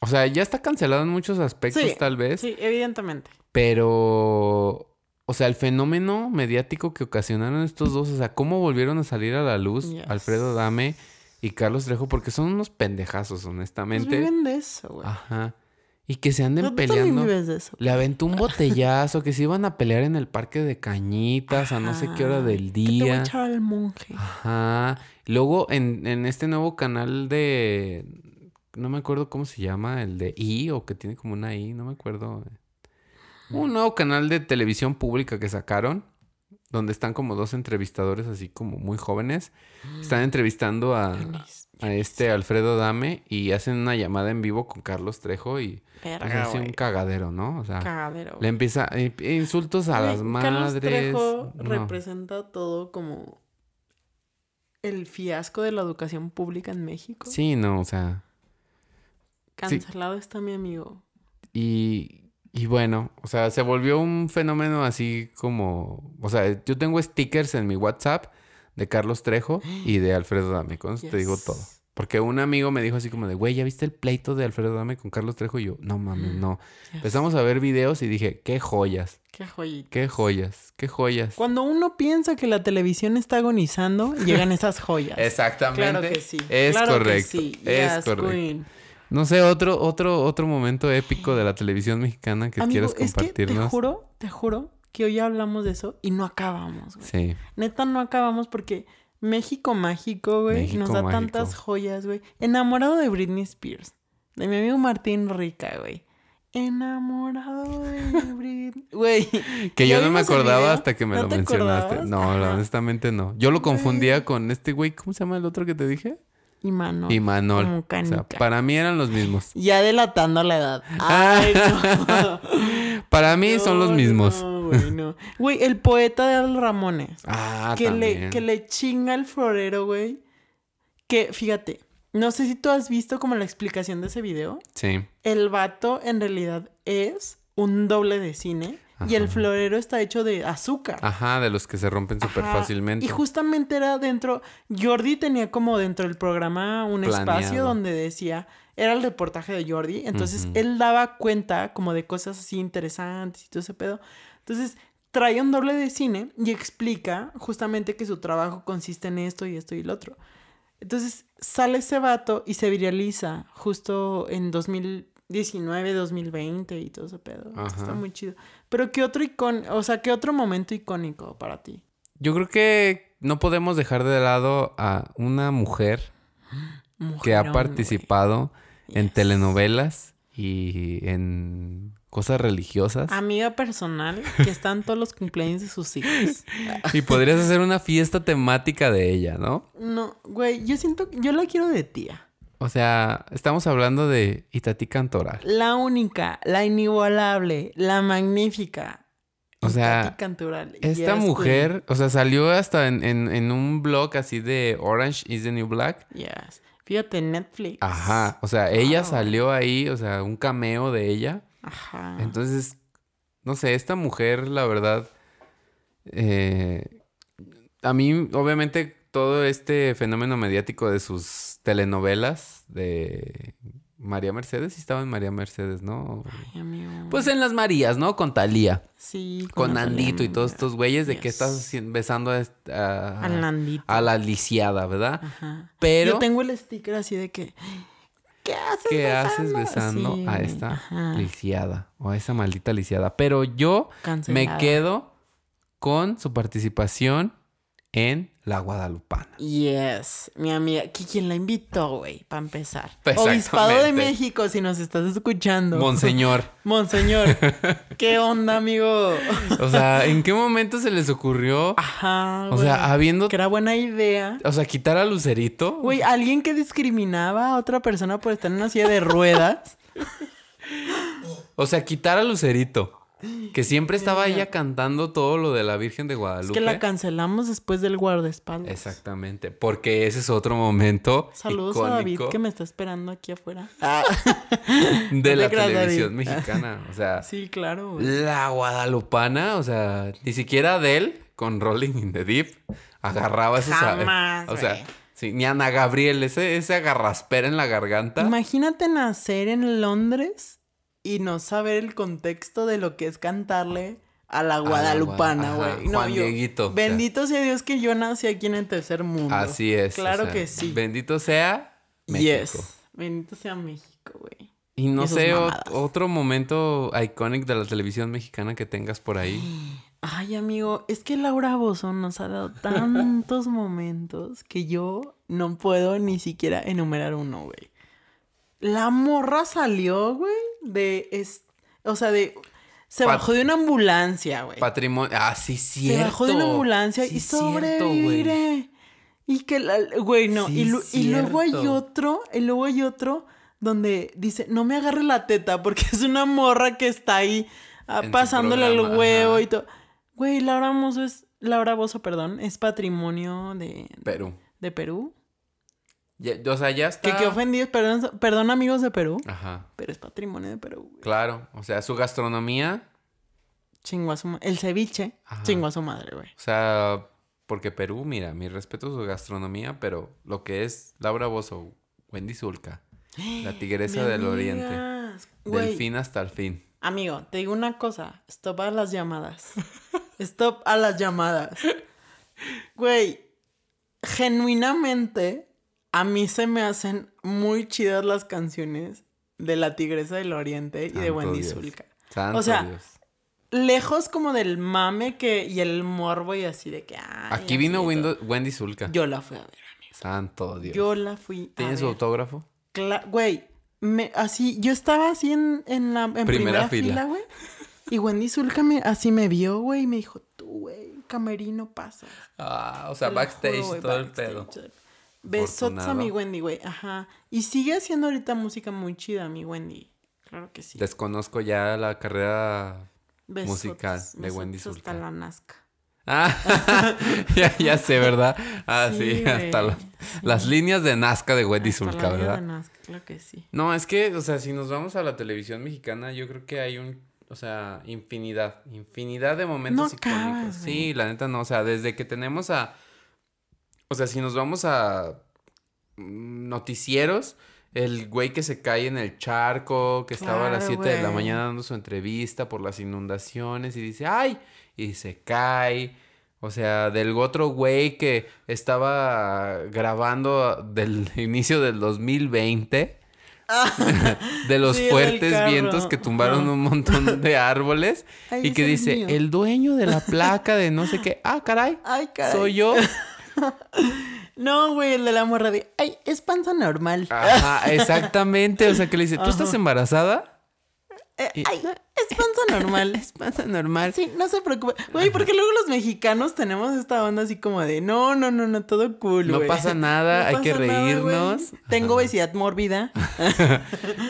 O sea, ya está cancelado en muchos aspectos, Sí, tal vez. Sí, evidentemente. Pero... O sea, el fenómeno mediático que ocasionaron estos dos, o sea, cómo volvieron a salir a la luz Yes. Alfredo Dame y Carlos Trejo, porque son unos pendejazos, Pues honestamente. viven de eso, güey. Ajá. Y que se anden Tú también peleando. vives de eso. Le aventó un botellazo, que se iban a pelear en el parque de Cañitas a no sé qué hora del que Te voy a día. echar al monje. Ajá. Luego en, en este nuevo canal de. No me acuerdo cómo se llama, el de I, o que tiene como una I, no me acuerdo. Un nuevo canal de televisión pública que sacaron, donde están como dos entrevistadores así como muy jóvenes. Están entrevistando a, este Alfredo Dame y hacen una llamada en vivo con Carlos Trejo y pues, Verga, hace un güey. cagadero, ¿no? O sea, Cagadero. le empieza eh, insultos a las madres. Carlos Trejo no. representa todo como el fiasco de la educación pública en México. Sí, no, o sea. sí. Cancelado está mi amigo. Y, y bueno, o sea, se volvió un fenómeno así como, o sea, yo tengo stickers en mi WhatsApp de Carlos Trejo y de Alfredo Dame, con eso te digo todo. Porque un amigo me dijo así como de, güey, ¿ya viste el pleito de Alfredo Dame con Carlos Trejo? Y yo, no mames, no. Yes. Empezamos a ver videos y dije, qué joyas, Qué joyita. qué joyas, qué joyas. Cuando uno piensa que la televisión está agonizando, llegan esas joyas. Exactamente. Claro que sí. Es claro que correcto. sí. Es Yes, correcto. queen. No sé, otro, otro, otro momento épico de la televisión mexicana que Amigo, quieras es que te compartirnos. juro, te juro que hoy hablamos de eso y no acabamos, güey. Sí. Neta, no acabamos porque México mágico, güey, México nos da mágico. tantas joyas, güey. Enamorado de Britney Spears. De mi amigo Martín Rica, güey. Enamorado de Britney. Güey. Que ¿ya yo no me acordaba hasta que me ¿No lo te mencionaste. acordabas? No, Ajá. honestamente no. Yo lo confundía con este güey, ¿cómo se llama el otro que te dije? Y Manol. y Manol. O sea, para mí eran los mismos. Ya delatando la edad. Ay, no. Para mí son los mismos. No, güey, no. Güey, el poeta de Al Ramones. Ah, que le, que le chinga el florero, güey. Que, fíjate, no sé si tú has visto como la explicación de ese video. Sí. El vato en realidad es un doble de cine y el florero está hecho de azúcar. Ajá, de los que se rompen súper fácilmente. Y justamente era dentro, Jordi tenía como dentro del programa un espacio donde decía, era el reportaje de Jordi, entonces él daba cuenta como de cosas así interesantes y todo ese pedo. Entonces trae un doble de cine y explica justamente que su trabajo consiste en esto y esto y lo otro. Entonces sale ese vato y se viraliza justo en 2019, 2020 y todo ese pedo. Está muy chido. Pero qué otro icon, o sea, qué otro momento icónico para ti. Yo creo que no podemos dejar de lado a una mujer que ha participado en telenovelas y en cosas religiosas. Amiga personal que están todos los cumpleaños de sus hijos. Y podrías hacer una fiesta temática de ella, ¿no? No, güey, yo siento, yo la quiero de tía. O sea, estamos hablando de Itatí Cantoral. La única, la inigualable, la magnífica. O sea, Itati Cantoral. Esta Yes, mujer, o sea, salió hasta en, en- en un blog así de Orange is the New Black. Yes. Fíjate, Netflix. Ajá, o sea, ella Wow. salió ahí, o sea, un cameo de ella. Ajá. Entonces, no sé, esta mujer, la verdad, eh, a mí, obviamente, todo este fenómeno mediático de sus telenovelas de María Mercedes, sí estaba en María Mercedes, ¿no? Ay, amigo. Pues en las Marías, ¿no? Con Talía, sí. con Nandito y todos estos güeyes de que estás besando a, a- Al Nandito. a la lisiada, ¿verdad? Ajá. Pero, Yo tengo el sticker así de que. ¿Qué haces ¿qué besando? haces besando Sí, a esta Ajá. lisiada o a esa maldita lisiada? Pero yo me quedo con su participación en La Guadalupana. Yes, mi amiga, que quien la invitó, güey, para empezar. Exactamente. Obispado de México, si nos estás escuchando. Monseñor. Monseñor, ¿qué onda, amigo? O sea, ¿en qué momento se les ocurrió? Ajá, O sea, habiendo... que era buena idea. O sea, quitar a Lucerito. Güey, alguien que discriminaba a otra persona por estar en una silla de ruedas. O sea, quitar a Lucerito. Que siempre estaba ella cantando todo lo de la Virgen de Es Guadalupe. que la cancelamos después del guardaespaldas. Exactamente. Porque ese es otro momento Saludos a David que me está esperando aquí afuera. de No la creas, televisión David. mexicana. O sea, Sí, claro, la guadalupana, o sea, ni siquiera Adele con Rolling in the Deep agarraba esos... Jamás, O sea, sí, ni Ana Gabriel, ese, ese agarraspera en la garganta. Imagínate nacer en Londres y no saber el contexto de lo que es cantarle a la guadalupana, güey. No, Juan yo- Dieguito, o sea. Bendito sea Dios que yo nací aquí en el tercer mundo. Así es. o Claro sea, que sí. Bendito sea México. Yes. Bendito sea México, güey. Y no Y sé, o- otro momento icónico de la televisión mexicana que tengas por ahí. Ay, amigo, es que Laura Bozón nos ha dado tantos momentos que yo no puedo ni siquiera enumerar uno, güey. La morra salió, güey, de... es- o sea, de... Se Pat- bajó de una ambulancia, güey. Patrimonio. Ah, sí, cierto. Se bajó de una ambulancia Sí, y cierto, güey. sobreviviré. Y que la... Güey, no. Sí, y, lu- y luego hay cierto. otro, y luego hay otro donde dice, no me agarre la teta porque es una morra que está ahí ah, pasándole el huevo ajá. y todo. Güey, Laura Bozo es... Laura Bozo, perdón, es patrimonio de, Perú. de Perú. Ya- o sea, ya está. Que qué ofendidos, perdón, perdón amigos de Perú, Ajá. pero es patrimonio de Perú. güey. Claro. O sea, su gastronomía. Chingo a su ma- El ceviche, Ajá. chingo a su madre, güey. O sea, porque Perú, mira, mi respeto a su gastronomía, pero lo que es Laura Bozo, Wendy Zulka, la tigresa del oriente. Güey, del fin hasta el fin. Amigo, te digo una cosa. Stop a las llamadas. Stop a las llamadas. Güey, genuinamente, a mí se me hacen muy chidas las canciones de La Tigresa del Oriente y de Wendy Dios. Zulka. Santo O sea, Dios. Lejos como del mame que, y el morbo y así de que... ay, Aquí vino. Wendy Zulka. Yo la fui a ver, amigo. Santo Dios. Yo la fui a ¿Tiene su autógrafo? Cla- Güey, me, así, yo estaba así en, en la en primera, fila. fila, güey. Y Wendy Zulka me, así me vio, güey, y me dijo, tú, güey, camerino pasa. Ah, o sea, backstage, todo el pedo. Besotes a mi Wendy, güey, ajá. Y sigue haciendo ahorita música muy chida, mi Wendy. Claro que sí. Desconozco ya la carrera Besotes, musical de Wendy hasta Zulka. la Nazca. Ah, ya, ya sé, ¿verdad? Ah, sí, Sí, hasta güey. las, las líneas de Nazca de Wendy Hasta la Zulka, vida ¿verdad? de Nazca, claro que sí. No, es que, o sea, si nos vamos a la televisión mexicana, yo creo que hay un, o sea, infinidad, infinidad de momentos No icónicos. sí, la neta no, o sea, desde que tenemos a, o sea, si nos vamos a mm, noticieros, el güey que se cae en el charco, que estaba a las Claro, 7 de la mañana dando su entrevista por las inundaciones y dice, ay, y se cae. O sea, del otro güey que estaba grabando del inicio del 2020. de los Sí, fuertes vientos que tumbaron un montón de árboles. Ay, y que dice, el dueño de la placa de no sé qué. Ah, caray. Ay, caray. Soy yo. No, güey, el de la morra de, ay, es panza normal. Ajá, exactamente. O sea, que le dice, ¿tú estás embarazada? Eh, Y- ay, es panza normal. Es pasa normal. Sí, no se preocupe. Güey, porque luego los mexicanos tenemos esta onda así como de, no, no, no, no, todo cool, No güey. pasa nada, hay que nada, reírnos. Tengo obesidad mórbida.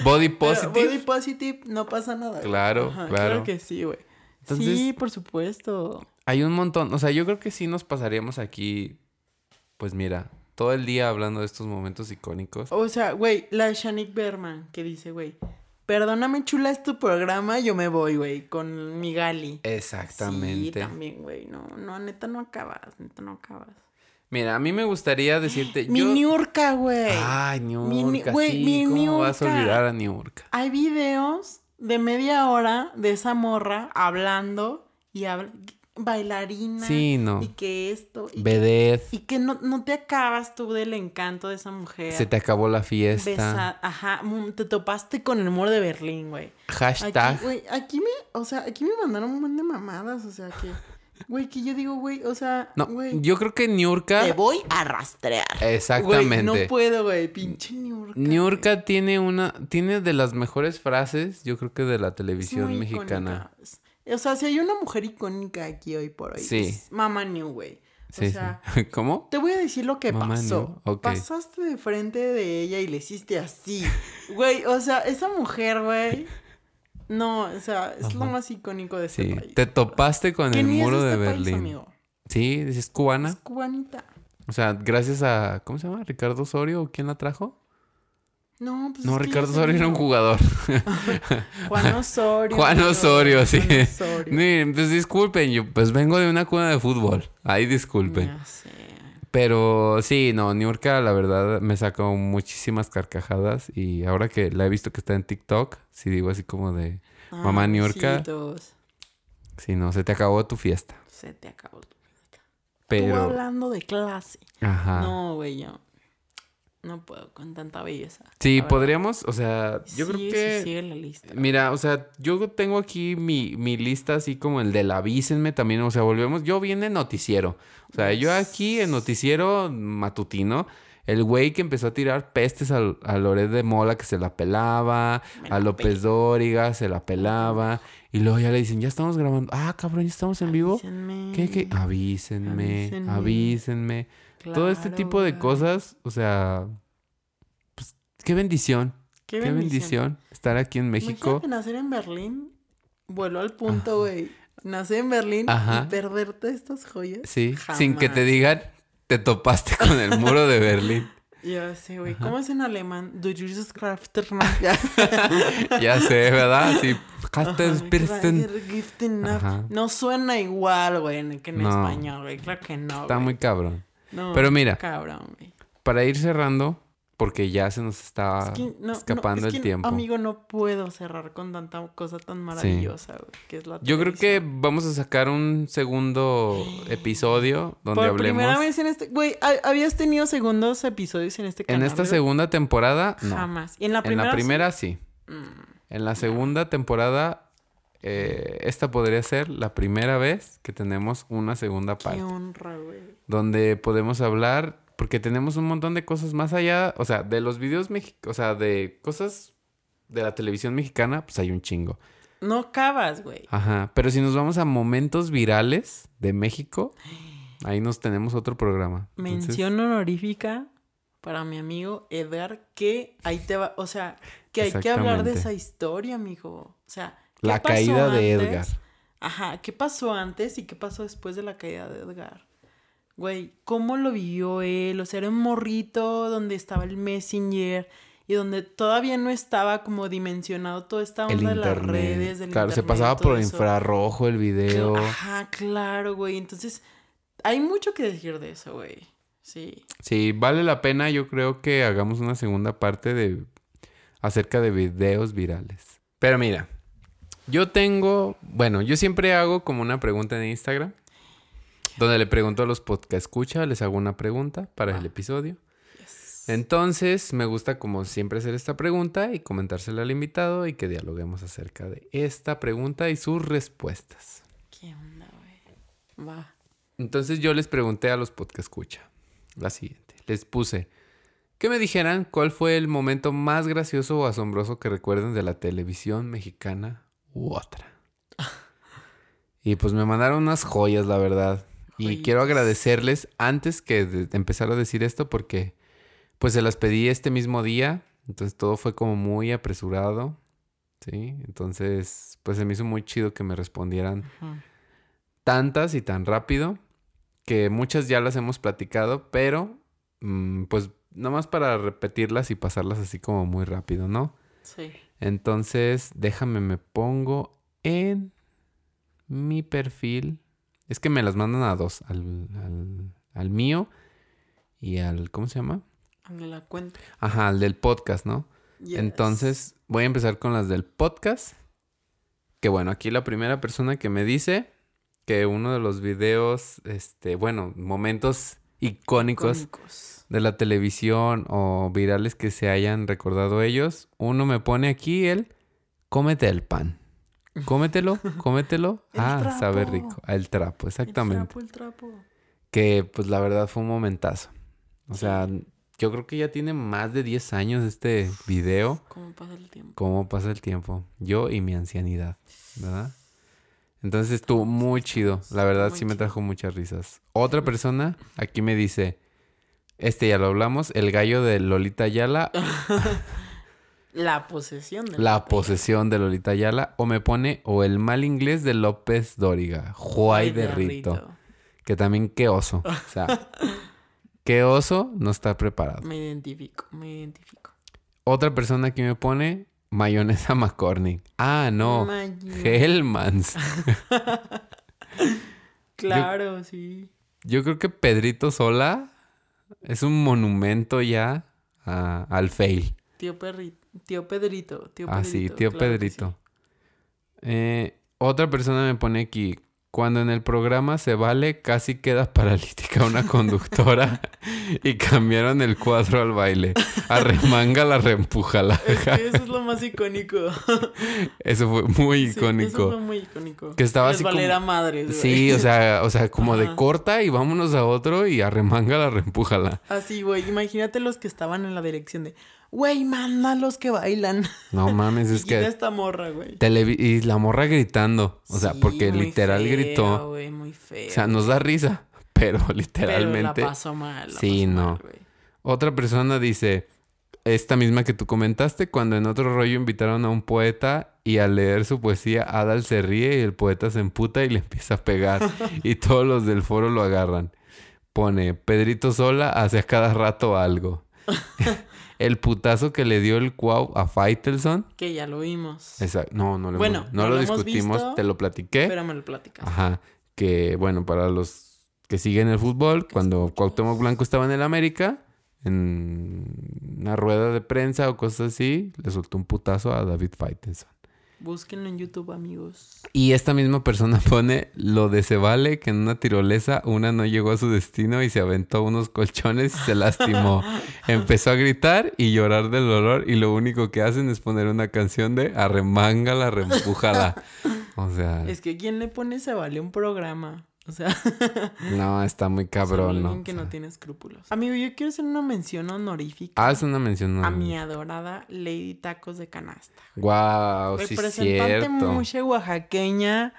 Body pero positive. Body positive, no pasa nada. Claro, Ajá, claro. que sí, güey. Sí, por supuesto. Hay un montón. O sea, yo creo que sí nos pasaríamos aquí. Pues mira, todo el día hablando de estos momentos icónicos. O sea, güey, la Shanik Berman que dice, güey, perdóname chula, es tu programa, yo me voy, güey, con mi Gali. Sí, Exactamente. también, güey. No, no, neta no acabas, neta no acabas. Mira, a mí me gustaría decirte. Mi yo... Niurka, güey. Ay, Mi Niurka, sí. mi ¿Cómo vas a Niurka. olvidar a Niurka? Hay videos de media hora de esa morra hablando y habla bailarina. Sí, no. Y que esto. Y que, y que no, no te acabas tú del encanto de esa mujer. Se te acabó la fiesta. Besa- Ajá, mm, te topaste con el muro de Berlín, güey. Hashtag. Aquí, güey, aquí me, o sea, aquí me mandaron un montón de mamadas, o sea, que, güey, que yo digo, güey, o sea, no, güey, yo creo que Niurka. te voy a rastrear. Exactamente. Güey, no puedo, güey, pinche Niurka. Niurka tiene una. Tiene de las mejores frases, yo creo que de la Es televisión muy mexicana. icónica. O sea, si hay una mujer icónica aquí hoy por hoy, Sí. es Mama New, güey. Sí, o sea, sí. ¿Cómo? te voy a decir lo que Mama pasó. Pasaste de frente de ella y le hiciste así. Güey, o sea, esa mujer, güey. No, o sea, es lo más icónico de este Sí. país. Te topaste con el ni es muro de este país, Berlín. amigo. Sí, es cubana. Es cubanita. O sea, gracias a. ¿Cómo se llama? ¿Ricardo Osorio? ¿O quién la trajo? No, pues No, Ricardo Osorio era un jugador. Juan Osorio. Juan Osorio, sí. Juan Osorio. Miren, pues disculpen, yo pues vengo de una cuna de fútbol. Ahí disculpen. Ya sé. Pero sí, no, Niurka la verdad me sacó muchísimas carcajadas y ahora que la he visto que está en TikTok, sí digo así como de, Mamá Ay, Niurka. sí, no, se te acabó tu fiesta. Se te acabó tu. Tú Pero, hablando de clase. ajá. No, güey, yo. No puedo con tanta belleza. Sí, podríamos, o sea, yo creo que... Sí, sigue la lista. Mira, o sea, yo tengo aquí mi, mi lista así como el del avísenme también, o sea, volvemos, yo vine noticiero, o sea, yo aquí en noticiero matutino, el güey que empezó a tirar pestes al, a Loret de Mola que se la pelaba, a López Dóriga se la pelaba, y luego ya le dicen, ya estamos grabando, ah, cabrón, ya estamos en vivo. Avísenme. ¿Qué, qué? Avísenme, Avísenme. avísenme. Todo este tipo de cosas, o sea, pues, qué bendición, Qué qué bendición estar aquí en México. Imagínate nacer en Berlín. Vuelo al punto, güey. Nacer en Berlín Ajá. y perderte estas joyas. Sí, sin que te digan, te topaste con el muro de Berlín. Ya sé, güey. ¿Cómo es en alemán? Du. Ya. Ya sé, ¿verdad? Sí. No suena igual, güey, que en No. español, güey. Claro que no. Está muy cabrón. No, Pero mira. Cabrón. Para ir cerrando, porque ya se nos está Es que no- no, escapando es el que, tiempo. Amigo, no puedo cerrar con tanta cosa tan maravillosa, que es la Yo creo que vamos a sacar un segundo episodio donde Por hablemos. primera vez en este... Güey, ¿ha- ¿habías tenido segundos episodios en este En canal? esta güey? segunda temporada, no. Jamás. ¿Y en la En primera? la sí? primera sí. Mm, En la segunda temporada, eh, esta podría ser la primera vez que tenemos una segunda parte. qué honra, güey. Donde podemos hablar, porque tenemos un montón de cosas más allá, o sea, de los videos o sea, de cosas de la televisión mexicana, pues hay un chingo. No acabas, güey. Ajá, pero si nos vamos a momentos virales de México, ahí nos tenemos otro programa. Entonces, Mención honorífica para mi amigo Edgar, que ahí te va, o sea, que hay que hablar de esa historia, amigo. O sea, ¿qué La pasó caída de? Edgar. Ajá, ¿qué pasó antes y qué pasó después de la caída de Edgar? Güey, ¿cómo lo vivió él? O sea, era un morrito donde estaba el Messenger y donde todavía no estaba como dimensionado toda esta el onda de las redes, del claro, se pasaba por eso. infrarrojo el video. Ajá, claro, güey. Entonces, hay mucho que decir de eso, güey. Sí. Sí, vale la pena, yo creo que hagamos una segunda parte de acerca de videos virales. Pero mira, yo tengo, bueno, yo siempre hago como una pregunta en Instagram, donde le pregunto a los podcast escucha, les hago una pregunta para el episodio. Yes. Entonces, me gusta como siempre hacer esta pregunta y comentársela al invitado y que dialoguemos acerca de esta pregunta y sus respuestas. ¿Qué onda, güey? Va. Entonces yo les pregunté a los podcast escucha la siguiente. Les puse que me dijeran cuál fue el momento más gracioso o asombroso que recuerden de la televisión mexicana u otra. Y pues me mandaron unas joyas, la verdad. Y quiero agradecerles antes que de empezar a decir esto porque pues se las pedí este mismo día. Entonces todo fue como muy apresurado. Sí, entonces pues se me hizo muy chido que me respondieran tantas y tan rápido que muchas ya las hemos platicado, pero mm, pues nomás para repetirlas y pasarlas así como muy rápido, ¿no? Sí. Entonces, déjame, me pongo en mi perfil. Es que me las mandan a dos, al, al, al mío y al, ¿cómo se llama? Al de la cuenta. Ajá, al del podcast, ¿no? Yes. Entonces, voy a empezar con las del podcast. Que bueno, aquí la primera persona que me dice que uno de los videos, este, bueno, momentos icónicos Icónicos. de la televisión o virales que se hayan recordado ellos, uno me pone aquí el cómete el pan. Cómetelo, cómetelo. El ah, sabe rico. El trapo, exactamente. El trapo, el trapo. Que pues la verdad fue un momentazo. O sea, yo creo que ya tiene más de 10 años este video. ¿Cómo pasa el tiempo? cómo pasa el tiempo. Yo y mi ancianidad, ¿verdad? Entonces estuvo muy chido. La verdad muy sí me trajo muchas risas. Otra persona aquí me dice, este ya lo hablamos, el gallo de Lolita Ayala, La posesión de la posesión de Lolita Ayala, o me pone, o el mal inglés de López Dóriga, Juay de Rito. Que también qué oso. O sea, qué oso no está preparado. Me identifico, me identifico. Otra persona aquí me pone, mayonesa McCormick. Ah, no. Imagínate. Hellmans. Claro, sí. Yo creo que Pedrito Sola es un monumento ya a- al fail. Tío. Tío Pedrito. Tío Ah, sí, Pedrito, tío claro que Pedrito. Eh, otra persona me pone aquí. Cuando en el programa se vale, casi queda paralítica una conductora y cambiaron el cuadro al baile. Arremanga la reempújala. Es que eso es lo más icónico. Eso fue muy Sí, icónico. eso fue muy icónico. Que estaba Les así como- valera güey. Sí, o sea, o sea, como de corta y vámonos a otro y arremanga la reempújala. Así, güey. Imagínate los que estaban en la dirección de... Güey, manda los que bailan. No mames, es Y que esta morra, güey. televi- y la morra gritando, o sea, Sí, porque muy literal feo, gritó. güey, muy feo. O sea, nos da risa, pero Pero literalmente la pasó mal. la Sí, pasó no. mal, güey. Otra persona dice, esta misma que tú comentaste, cuando en otro rollo invitaron a un poeta y al leer su poesía, Adal se ríe y el poeta se emputa y le empieza a pegar y todos los del foro lo agarran. Pone, Pedrito Sola hace a cada rato algo. El putazo que le dio el cuau a Faitelson. Que ya lo vimos. Esa- no, no lo, Bueno, hemos- no no lo discutimos, visto, te lo platiqué. Pero me lo platicas. Ajá, que bueno, para los que siguen el fútbol, cuando. Cuauhtémoc Blanco estaba en el América, en una rueda de prensa o cosas así, le soltó un putazo a David Faitelson. Búsquenlo en YouTube, amigos. Y esta misma persona pone lo de se vale que en una tirolesa una no llegó a su destino y se aventó unos colchones y se lastimó. Empezó a gritar y llorar del dolor y lo único que hacen es poner una canción de arremángala, reempújala. O sea, Es que ¿quién le pone se vale un programa? O sea, no, está muy cabrón, ¿no? alguien que O sea, no tiene escrúpulos. Amigo, yo quiero hacer una mención honorífica Haz una mención. a mi adorada Lady Tacos de Canasta. Wow, sí, Representante mucha oaxaqueña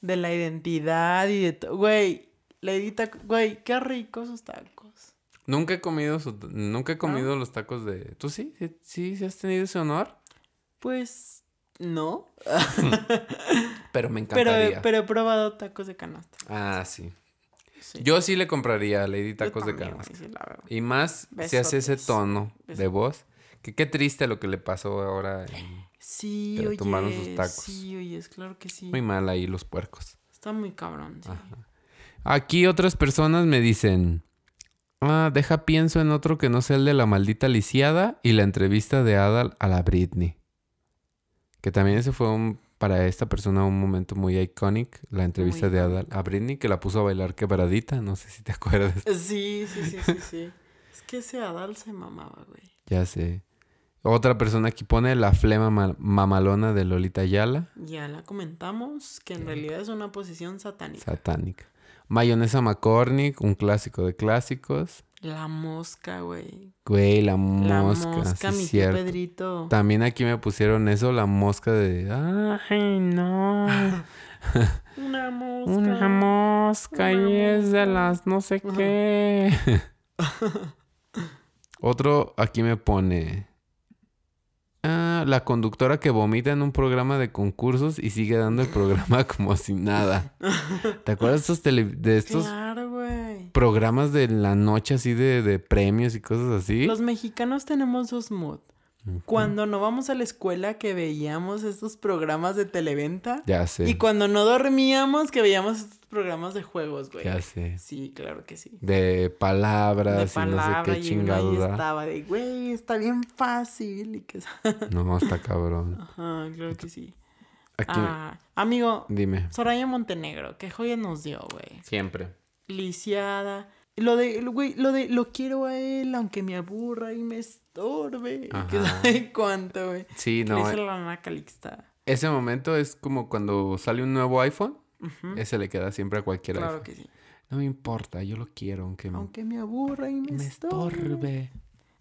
de la identidad y de todo. Güey, Lady Tacos, güey, qué ricos sus tacos. Nunca he comido su- nunca he comido los tacos de. ¿Tú sí? ¿Sí, sí, sí has tenido ese honor? Pues, no. Pero me encantaría. pero he probado tacos de canasta. Ah, sí. Sí. Yo sí le compraría a Lady Tacos de canasta. sí. Y más si hace ese Besotes. tono de Besotes. voz. Que qué triste lo que le pasó ahora. en- Sí, Que le oye. tumbaron sus tacos. Sí, oye, es claro que sí. Muy mal ahí los puercos. Está muy cabrón, sí. Aquí otras personas me dicen. Ah, deja pienso en otro que no sea el de la maldita lisiada y la entrevista de Adal a la Britney. Que también ese fue un, para esta persona un momento muy icónico, la entrevista Muy de Adal a Britney, que la puso a bailar quebradita, no sé si te acuerdas. Sí, sí, sí, sí, sí. es que ese Adal se mamaba, güey. Ya sé. Otra persona aquí pone la flema ma- mamalona de Lolita Yala, Ya la comentamos, que en realidad es una posición satánica. satánica. Mayonesa McCormick, un clásico de clásicos. La mosca, güey. Güey, la La mosca, mosca, sí mi cierto. Pedrito. También aquí me pusieron eso, la mosca de... Ay, no. Una mosca. Una mosca Una y es de mosca. las no sé qué. Otro aquí me pone... Ah, la conductora que vomita en un programa de concursos y sigue dando el programa como si nada. ¿Te acuerdas de estos, tele- de estos Claro. Programas de la noche así de, de premios y cosas así? Los mexicanos tenemos dos moods. Cuando no vamos a la escuela que veíamos estos programas de televenta. Ya sé. Y cuando no dormíamos que veíamos estos programas de juegos, güey. Ya sé. Sí, claro que sí. De palabras De y no sé palabra qué y uno ahí chingado da. estaba de, güey, está bien fácil. Y que... No, está cabrón. Ajá, claro que sí. Aquí, Ah, amigo, dime. Soraya Montenegro, qué joya nos dio, güey. Siempre. Lisiada. Lo de, güey, lo de, lo quiero a él, aunque me aburra y me estorbe. Que sabe cuánto, güey. Sí, no. hizo eh, la Calixta. Ese momento es como cuando sale un nuevo iPhone. Ese le queda siempre a cualquier Claro iPhone. que sí. No me importa, yo lo quiero, aunque, me- Aunque me aburra y me, me estorbe. estorbe.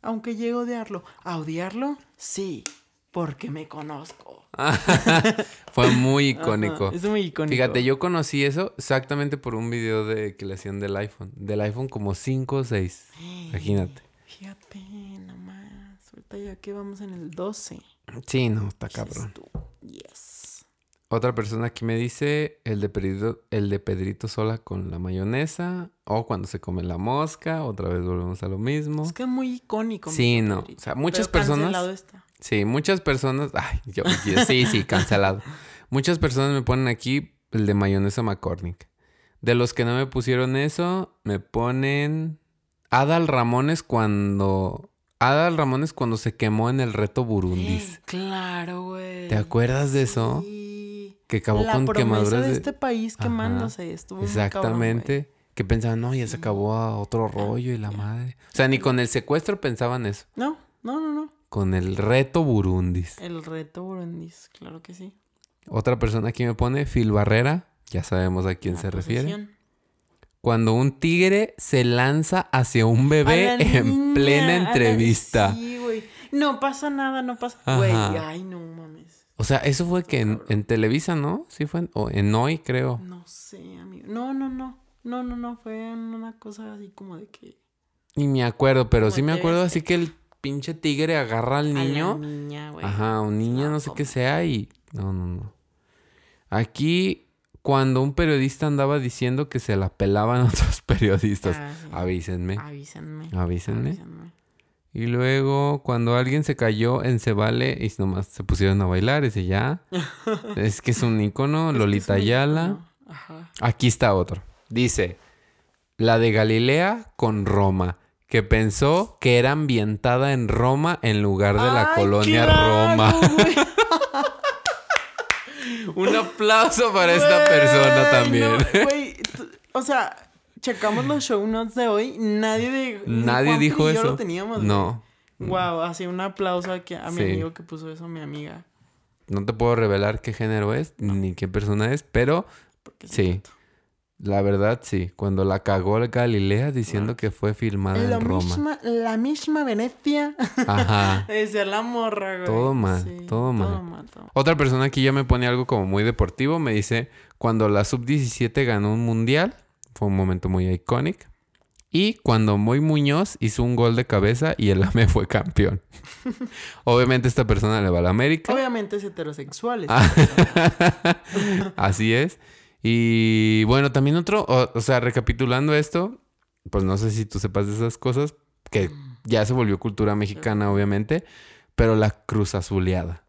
Aunque llegue a odiarlo. ¿A odiarlo? Sí, porque me conozco. Fue muy icónico. Ajá, es muy icónico. Fíjate, yo conocí eso exactamente por un video de que le hacían del iPhone. Del iPhone como 5 o 6. Imagínate. Fíjate, nomás. Ahorita ya que vamos en el 12. Sí, no, está cabrón. Yes. Otra persona aquí me dice el de Pedrito, el de Pedrito sola con la mayonesa. O cuando se come la mosca. Otra vez volvemos a lo mismo. Es que es muy icónico. Sí, no. Pedrito. O sea, muchas Pero personas- está. Sí, muchas personas. Ay, yo, yo- sí, sí, cancelado. Muchas personas me ponen aquí el de mayonesa McCormick. De los que no me pusieron eso, me ponen Adal Ramones cuando. Adal Ramones cuando se quemó en el reto Burundis. Claro, güey. ¿Te acuerdas de eso? Sí. que acabó la con quemaduras de de... este país Ajá. quemándose. Estuvo muy cabrón, Exactamente. que pensaban, no, ya se acabó a otro rollo y la madre. O sea, ni con el secuestro pensaban eso. No, no, no, no. Con el reto Burundis. El reto Burundis, claro que sí. Otra persona aquí me pone, Phil Barrera. Ya sabemos a quién La se refiere. Cuando un tigre se lanza hacia un bebé en niña, plena entrevista. Sí, güey. No pasa nada, no pasa. Güey, ay, no mames. O sea, eso fue que en, en Televisa, ¿no? Sí fue en, o en Hoy, creo. No sé, amigo. No, no, no. No, no, no. Fue una cosa así como de que. Ni me acuerdo, pero Como sí me acuerdo así que el pinche tigre agarra al a la niño. niña, güey. Ajá, un niño, No, no sé qué sea y... No, no, no. Aquí, cuando un periodista andaba diciendo que se la pelaban otros periodistas. Ah, sí. Avísenme. Avísenme. Avísenme. Avísenme. Y luego, cuando alguien se cayó en Se Vale y nomás se pusieron a bailar, ese ya. es que es un icono, Lolita es Ayala. Ajá. Aquí está otro. Dice, la de Galilea con Roma, que pensó que era ambientada en Roma en lugar de la Ay, colonia Roma. Un aplauso para esta persona también. no, o sea, checamos los show notes de hoy. Nadie de. Nadie dijo ni yo eso. lo teníamos. no, Wow, así un aplauso aquí a mi Sí. amigo que puso eso, mi amiga. no te puedo revelar qué género es ni qué persona es, pero Sí. La verdad sí, cuando la cagó el Galilea diciendo que fue filmada La en Roma. misma, la misma Venecia. Ajá. de ser la morra, güey. Todo mal, todo mal. Todo mal, todo mal. Otra persona aquí ya me pone algo como muy deportivo. Me dice, cuando la sub-17 ganó un mundial, fue un momento muy icónico. Y cuando Moy Muñoz hizo un gol de cabeza y el AME fue campeón. Obviamente esta persona le va a la América. Obviamente es heterosexual. Ah. Así es. Y bueno, también otro, o, o sea, recapitulando esto, pues no sé si tú sepas de esas cosas, que ya se volvió cultura mexicana, obviamente, pero la cruz azuleada.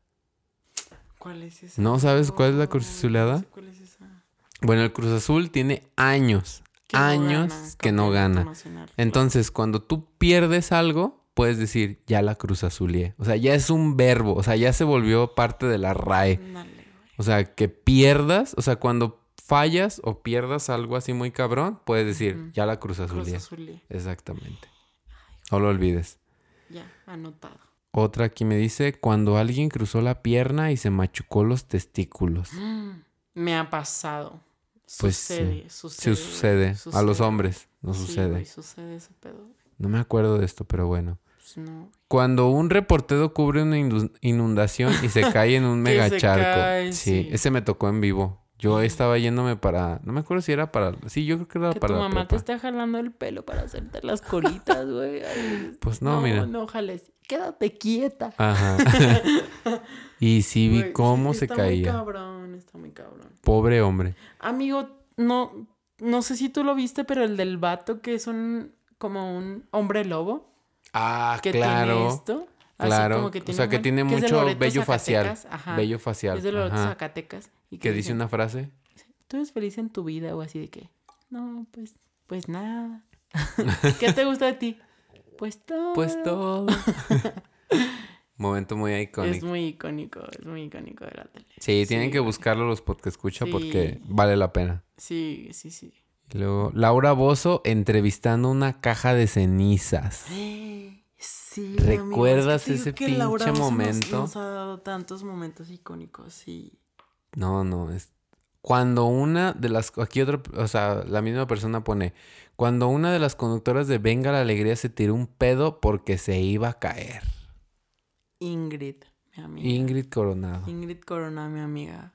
¿Cuál es esa? ¿No sabes cuál es la cruz azuleada? no sé ¿Cuál es esa? Bueno, el Cruz Azul tiene años, Que no años gana, que no gana. Entonces, cuando tú pierdes algo, puedes decir, ya la Cruz Azulié. O sea, ya es un verbo, o sea, ya se volvió parte de la RAE. O sea, que pierdas, o sea, cuando fallas o pierdas algo así muy cabrón, puedes decir, ya la Cruz. Azul. Exactamente. No lo olvides. Ya, anotado. Otra aquí me dice, cuando alguien cruzó la pierna y se machucó los testículos. Me ha pasado. Pues sucede, Sí sucede. sucede. A los hombres no Sí, sucede. güey, sucede ese pedo. No me acuerdo de esto, pero bueno. Pues no. Cuando un reportero cubre una inundación y se cae en un mega se charco. cae, sí, sí. ese me tocó en vivo. Yo estaba yéndome para. No me acuerdo si era para. Sí, yo creo que era Que para tu la mamá te está jalando el pelo para hacerte las colitas, güey. Pues no, mira. No, jales. Quédate quieta. Ajá. y sí vi Güey, cómo se está muy caía. cabrón, está muy cabrón. Pobre hombre. Amigo, no, no sé si tú lo viste, pero el del vato que es un como un hombre lobo Ah, que tiene claro. esto. así Claro. como que o sea, que tiene es mucho vello facial. Ajá. Vello facial. Es de Loreto, Ajá. Zacatecas. Y Que dice una frase. ¿Tú eres feliz en tu vida o así de qué? No, pues, pues nada. ¿Qué te gusta de ti? Pues todo. Pues todo. Momento muy Es icónico. muy icónico, es muy icónico de la tele. Sí, tienen Sí, que buscarlo los podcast escucha porque vale la pena. Sí, sí, sí. Luego, Laura Bozo entrevistando una caja de cenizas. Sí, ¿Recuerdas amigo, es ese que que Laura pinche Bozo nos- momento? Nos, ha dado tantos momentos icónicos, sí. No, no, es cuando una de las aquí otra, o sea, la misma persona pone, cuando una de las conductoras de Venga la Alegría se tiró un pedo porque se iba a caer. Ingrid, mi amiga. Ingrid Coronado. Ingrid Corona, mi amiga.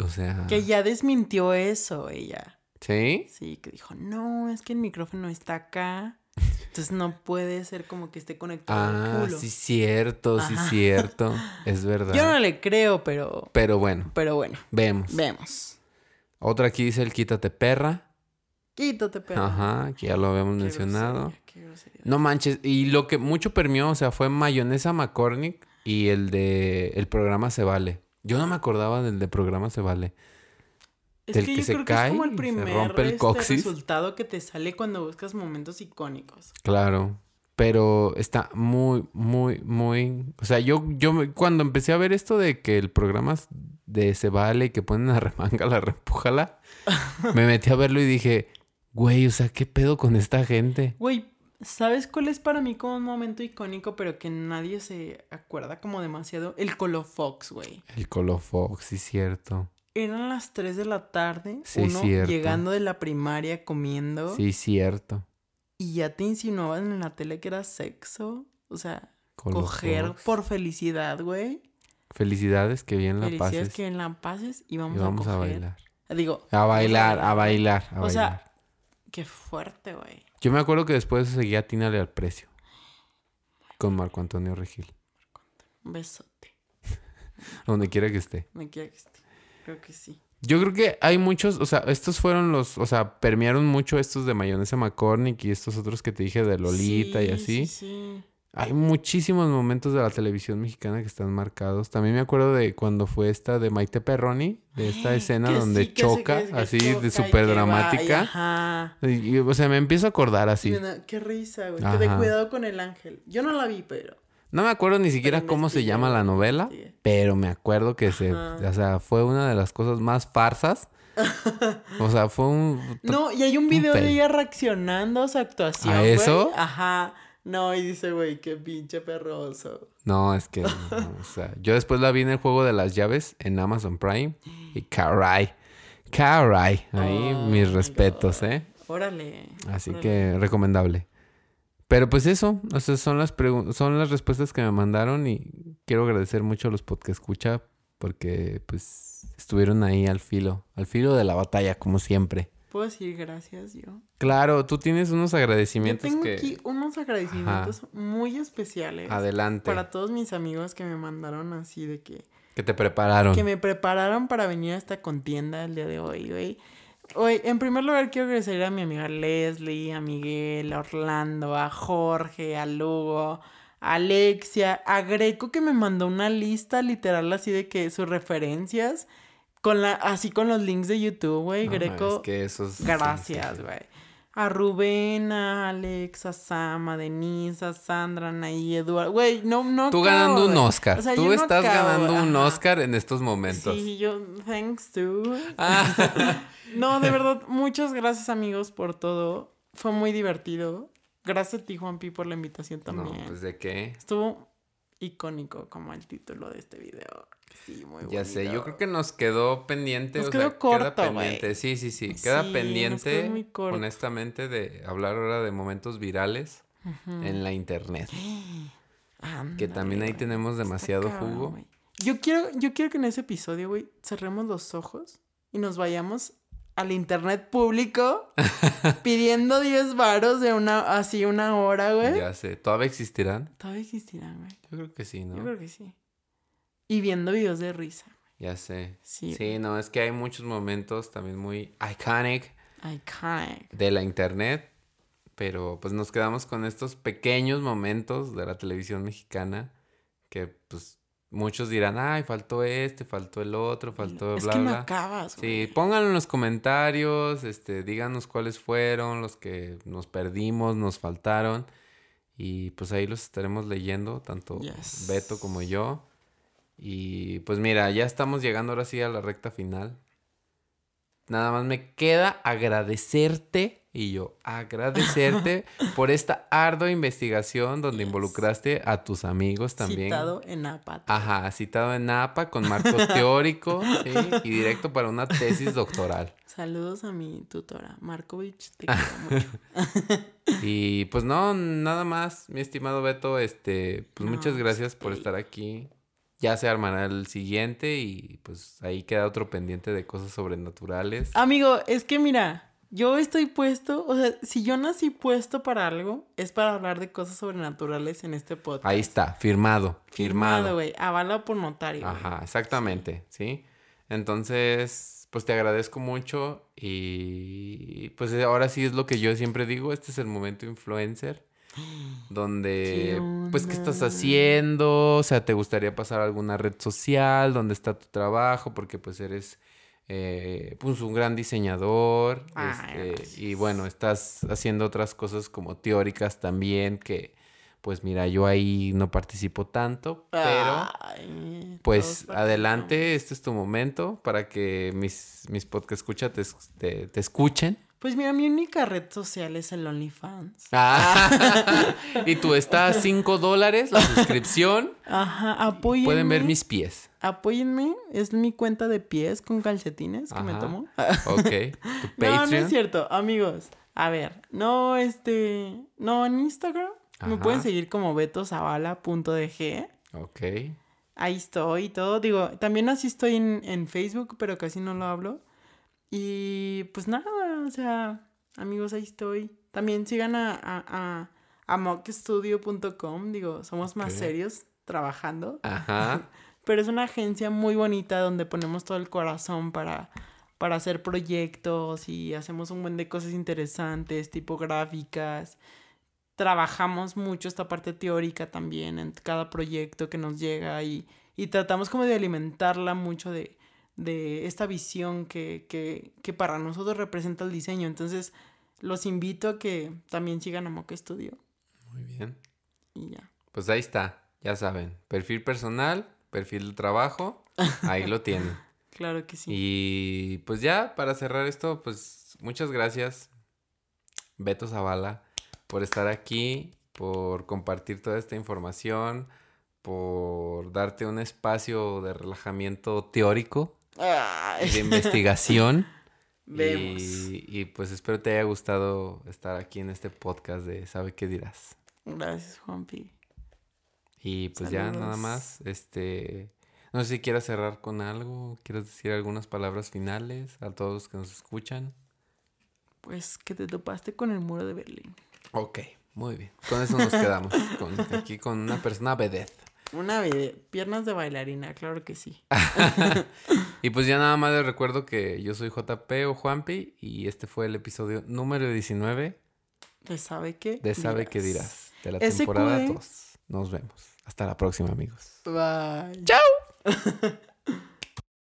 O sea, Que ya desmintió eso, ella. ¿sí? Sí, que dijo, no, es que el micrófono está acá. Entonces no puede ser como que esté conectado al Ah, culo. sí cierto, sí Ajá. cierto, es verdad. Yo no le creo, pero, Pero bueno, pero bueno, vemos. vemos. Otra aquí dice el quítate perra. Quítate, perro. Ajá, que ya lo habíamos Qué mencionado. grosería, qué grosería. No manches, y lo que mucho permió, o sea, fue mayonesa McCormick y el de el programa Se Vale. Yo no me acordaba del de programa Se Vale. Es del que, que yo se creo que cae es como el se primer rompe el este, coxis. resultado que te sale cuando buscas momentos icónicos. Claro. Pero está muy, muy, muy. O sea, yo, yo cuando empecé a ver esto de que el programa de Se Vale y que ponen a remanga la repújala, me metí a verlo y dije, güey, o sea, ¿qué pedo con esta gente? Güey, ¿sabes cuál es para mí como un momento icónico, pero que nadie se acuerda como demasiado? El Colofox, güey. El Colofox, sí, cierto. Eran las 3 de la tarde, Sí, uno cierto. llegando de la primaria comiendo Sí, cierto. y ya te insinuaban en la tele que era sexo. O sea, coger por felicidad, güey. Felicidades, que bien la Felicidades pases. que en la pases y vamos, Y vamos a bailar. Digo, A bailar, a bailar, a O sea, qué fuerte, güey. Yo me acuerdo que después seguía Tínale al precio. Con Marco Antonio Regil. Un besote. Donde quiera que esté. Me quiero que esté. Creo que sí. Yo creo que hay muchos, o sea, estos fueron los, o sea, permearon mucho estos de mayonesa McCormick y estos otros que te dije de Lolita y Sí, así. Sí, sí. Hay muchísimos momentos de la televisión mexicana que están marcados. También me acuerdo de cuando fue esta de Maite Perroni, de esta escena Que donde sí, choca, que- que así choca de súper dramática. y Ajá. Y, o sea, me empiezo a acordar así. Qué risa, güey. Que de cuidado con el ángel. Yo no la vi, pero. No me acuerdo ni siquiera Pero cómo se llama la novela, pero me acuerdo que se, Ajá. o sea, fue una de las cosas más farsas. o sea, fue un... No, y hay un video de ella reaccionando a su actuación. ¿A güey. eso? Ajá. No, y dice, güey, qué pinche perroso. No, es que, no, o sea, yo después la vi en el juego de las llaves en Amazon Prime y caray, caray, ahí Oh mis respetos, God. ¿eh? Órale. Así órale. que recomendable. Pero pues eso, o sea, son las son las respuestas que me mandaron y quiero agradecer mucho a los podcast escucha porque pues estuvieron ahí al filo, al filo de la batalla como siempre. ¿Puedo decir gracias yo? Claro, tú tienes unos Yo agradecimientos tengo que aquí unos agradecimientos muy especiales. adelante Para todos mis amigos que me mandaron así de que... que te prepararon. que me prepararon para venir a esta contienda el día de hoy, güey. Hoy, en primer lugar, quiero agradecer a mi amiga Leslie, a Miguel, a Orlando, a Jorge, a Lugo, a Alexia, a Greco, que me mandó una lista literal así de que sus referencias, con la, así con los links de YouTube, güey. No, Greco, es que esos gracias, güey. A Rubén, a Alex, a Sam, a Denise, a Sandra, a Anaí, Eduardo. Güey, no, no. Tú acabo, ganando un. Oscar. O sea, Tú no estás acabo, ganando un. Oscar en estos momentos. Sí, yo, thanks to. Ah. No, de verdad, muchas gracias amigos por todo. Fue muy divertido. Gracias a ti, Juanpi, por la invitación no, también. pues de qué. Estuvo icónico como el título de este video. Sí, muy Ya sé, yo bonito. creo que nos quedó pendiente. Nos o quedó sea, queda corto, pendiente. güey. Sí, sí, sí. Queda Sí, nos pendiente, quedó muy corto. honestamente, de hablar ahora de momentos virales en la internet. Que también ahí tenemos demasiado cabrón, jugo. Yo quiero, yo quiero que en ese episodio, güey, cerremos los ojos y nos vayamos al internet público pidiendo 10 varos de una, así una hora, güey. Ya sé. ¿Todavía existirán? Todavía existirán, güey. Yo creo que sí, ¿no? Yo creo que sí. Y viendo videos de risa. Ya sé. Sí. Sí, no, es que hay muchos momentos también muy iconic Iconic. de la internet. Pero pues nos quedamos con estos pequeños momentos de la televisión mexicana que pues muchos dirán, ay, faltó este, faltó el otro, faltó es bla, que bla. acabas, Sí, pónganlo en los comentarios, este, díganos cuáles fueron los que nos perdimos, nos faltaron. Y pues ahí los estaremos leyendo, tanto Yes. Beto como yo. Y pues mira, ya estamos llegando ahora sí a la recta final. Nada más me queda agradecerte y yo agradecerte por esta ardua investigación donde Yes. involucraste a tus amigos también. Citado en Apata. Ajá, citado en APA con marco teórico, ¿sí? Y directo para una tesis doctoral. Saludos a mi tutora, Markovich. Te quiero mucho. Y pues no, nada más, mi estimado Beto, este, pues No, muchas gracias por estar aquí. Ya se armará el siguiente y pues ahí queda otro pendiente de cosas sobrenaturales. Amigo, es que mira, yo estoy puesto, o sea, si yo nací puesto para algo, es para hablar de cosas sobrenaturales en este podcast. Ahí está, firmado, Firmado, güey. Avala por notario. Ajá, exactamente, ¿sí? Entonces, pues te agradezco mucho y pues ahora sí es lo que yo siempre digo, este es el momento influencer donde ¿Qué pues qué estás haciendo, o sea, te gustaría pasar a alguna red social, donde está tu trabajo, porque pues eres eh, pues un gran diseñador, Ay, este, y bueno, estás haciendo otras cosas como teóricas también que pues mira, yo ahí no participo tanto, pero Ay, pues adelante, este es tu momento para que mis, mis podcast escucha te, te, te escuchen. Pues mira, mi única red social es el OnlyFans. Ah. y tú está a 5 dólares la suscripción. Ajá, apóyenme. Pueden ver mis pies. Apóyenme, es mi cuenta de pies con calcetines que me tomo. Ok. Tu No, no Patreon. es cierto, amigos. A ver, no, este, no, en Instagram me pueden seguir como betozavala.dg. ok. Ahí estoy y todo. Digo, también así estoy en, en Facebook, pero casi no lo hablo. Y pues nada, o sea, amigos, ahí estoy. También sigan a, a, a, a mockstudio.com. Digo, somos más serios trabajando. Ajá. Pero es una agencia muy bonita donde ponemos todo el corazón para, para hacer proyectos y hacemos un buen de cosas interesantes, tipográficas. Trabajamos mucho esta parte teórica también en cada proyecto que nos llega y, y tratamos como de alimentarla mucho de, de esta visión que, que, que para nosotros representa el diseño. Entonces, los invito a que también sigan a Moca Studio Muy bien. y ya. Pues ahí está. Ya saben. Perfil personal, perfil de trabajo. Ahí lo tienen. Claro que sí. Y pues ya, para cerrar esto, pues muchas gracias, Beto Zavala, por estar aquí, por compartir toda esta información, por darte un espacio de relajamiento teórico Ay. de investigación. Vemos. Y, y, pues espero te haya gustado estar aquí en este podcast de Sabe qué dirás. Gracias, Juanpi. Y pues ya nada más, este, no sé si quieras cerrar con algo, quieres decir algunas palabras finales a todos los que nos escuchan. Pues que te topaste con el muro de Berlín. Ok, muy bien. Con eso nos quedamos, con- aquí con una persona vedette. Una vide- piernas de bailarina, claro que sí. Y pues ya nada más les recuerdo que yo soy JP o Juanpi y este fue el episodio número 19 ¿De sabe qué? de Sabe qué dirás, de la SQD. temporada 2. Nos vemos. Hasta la próxima, amigos. Bye. ¡Chao!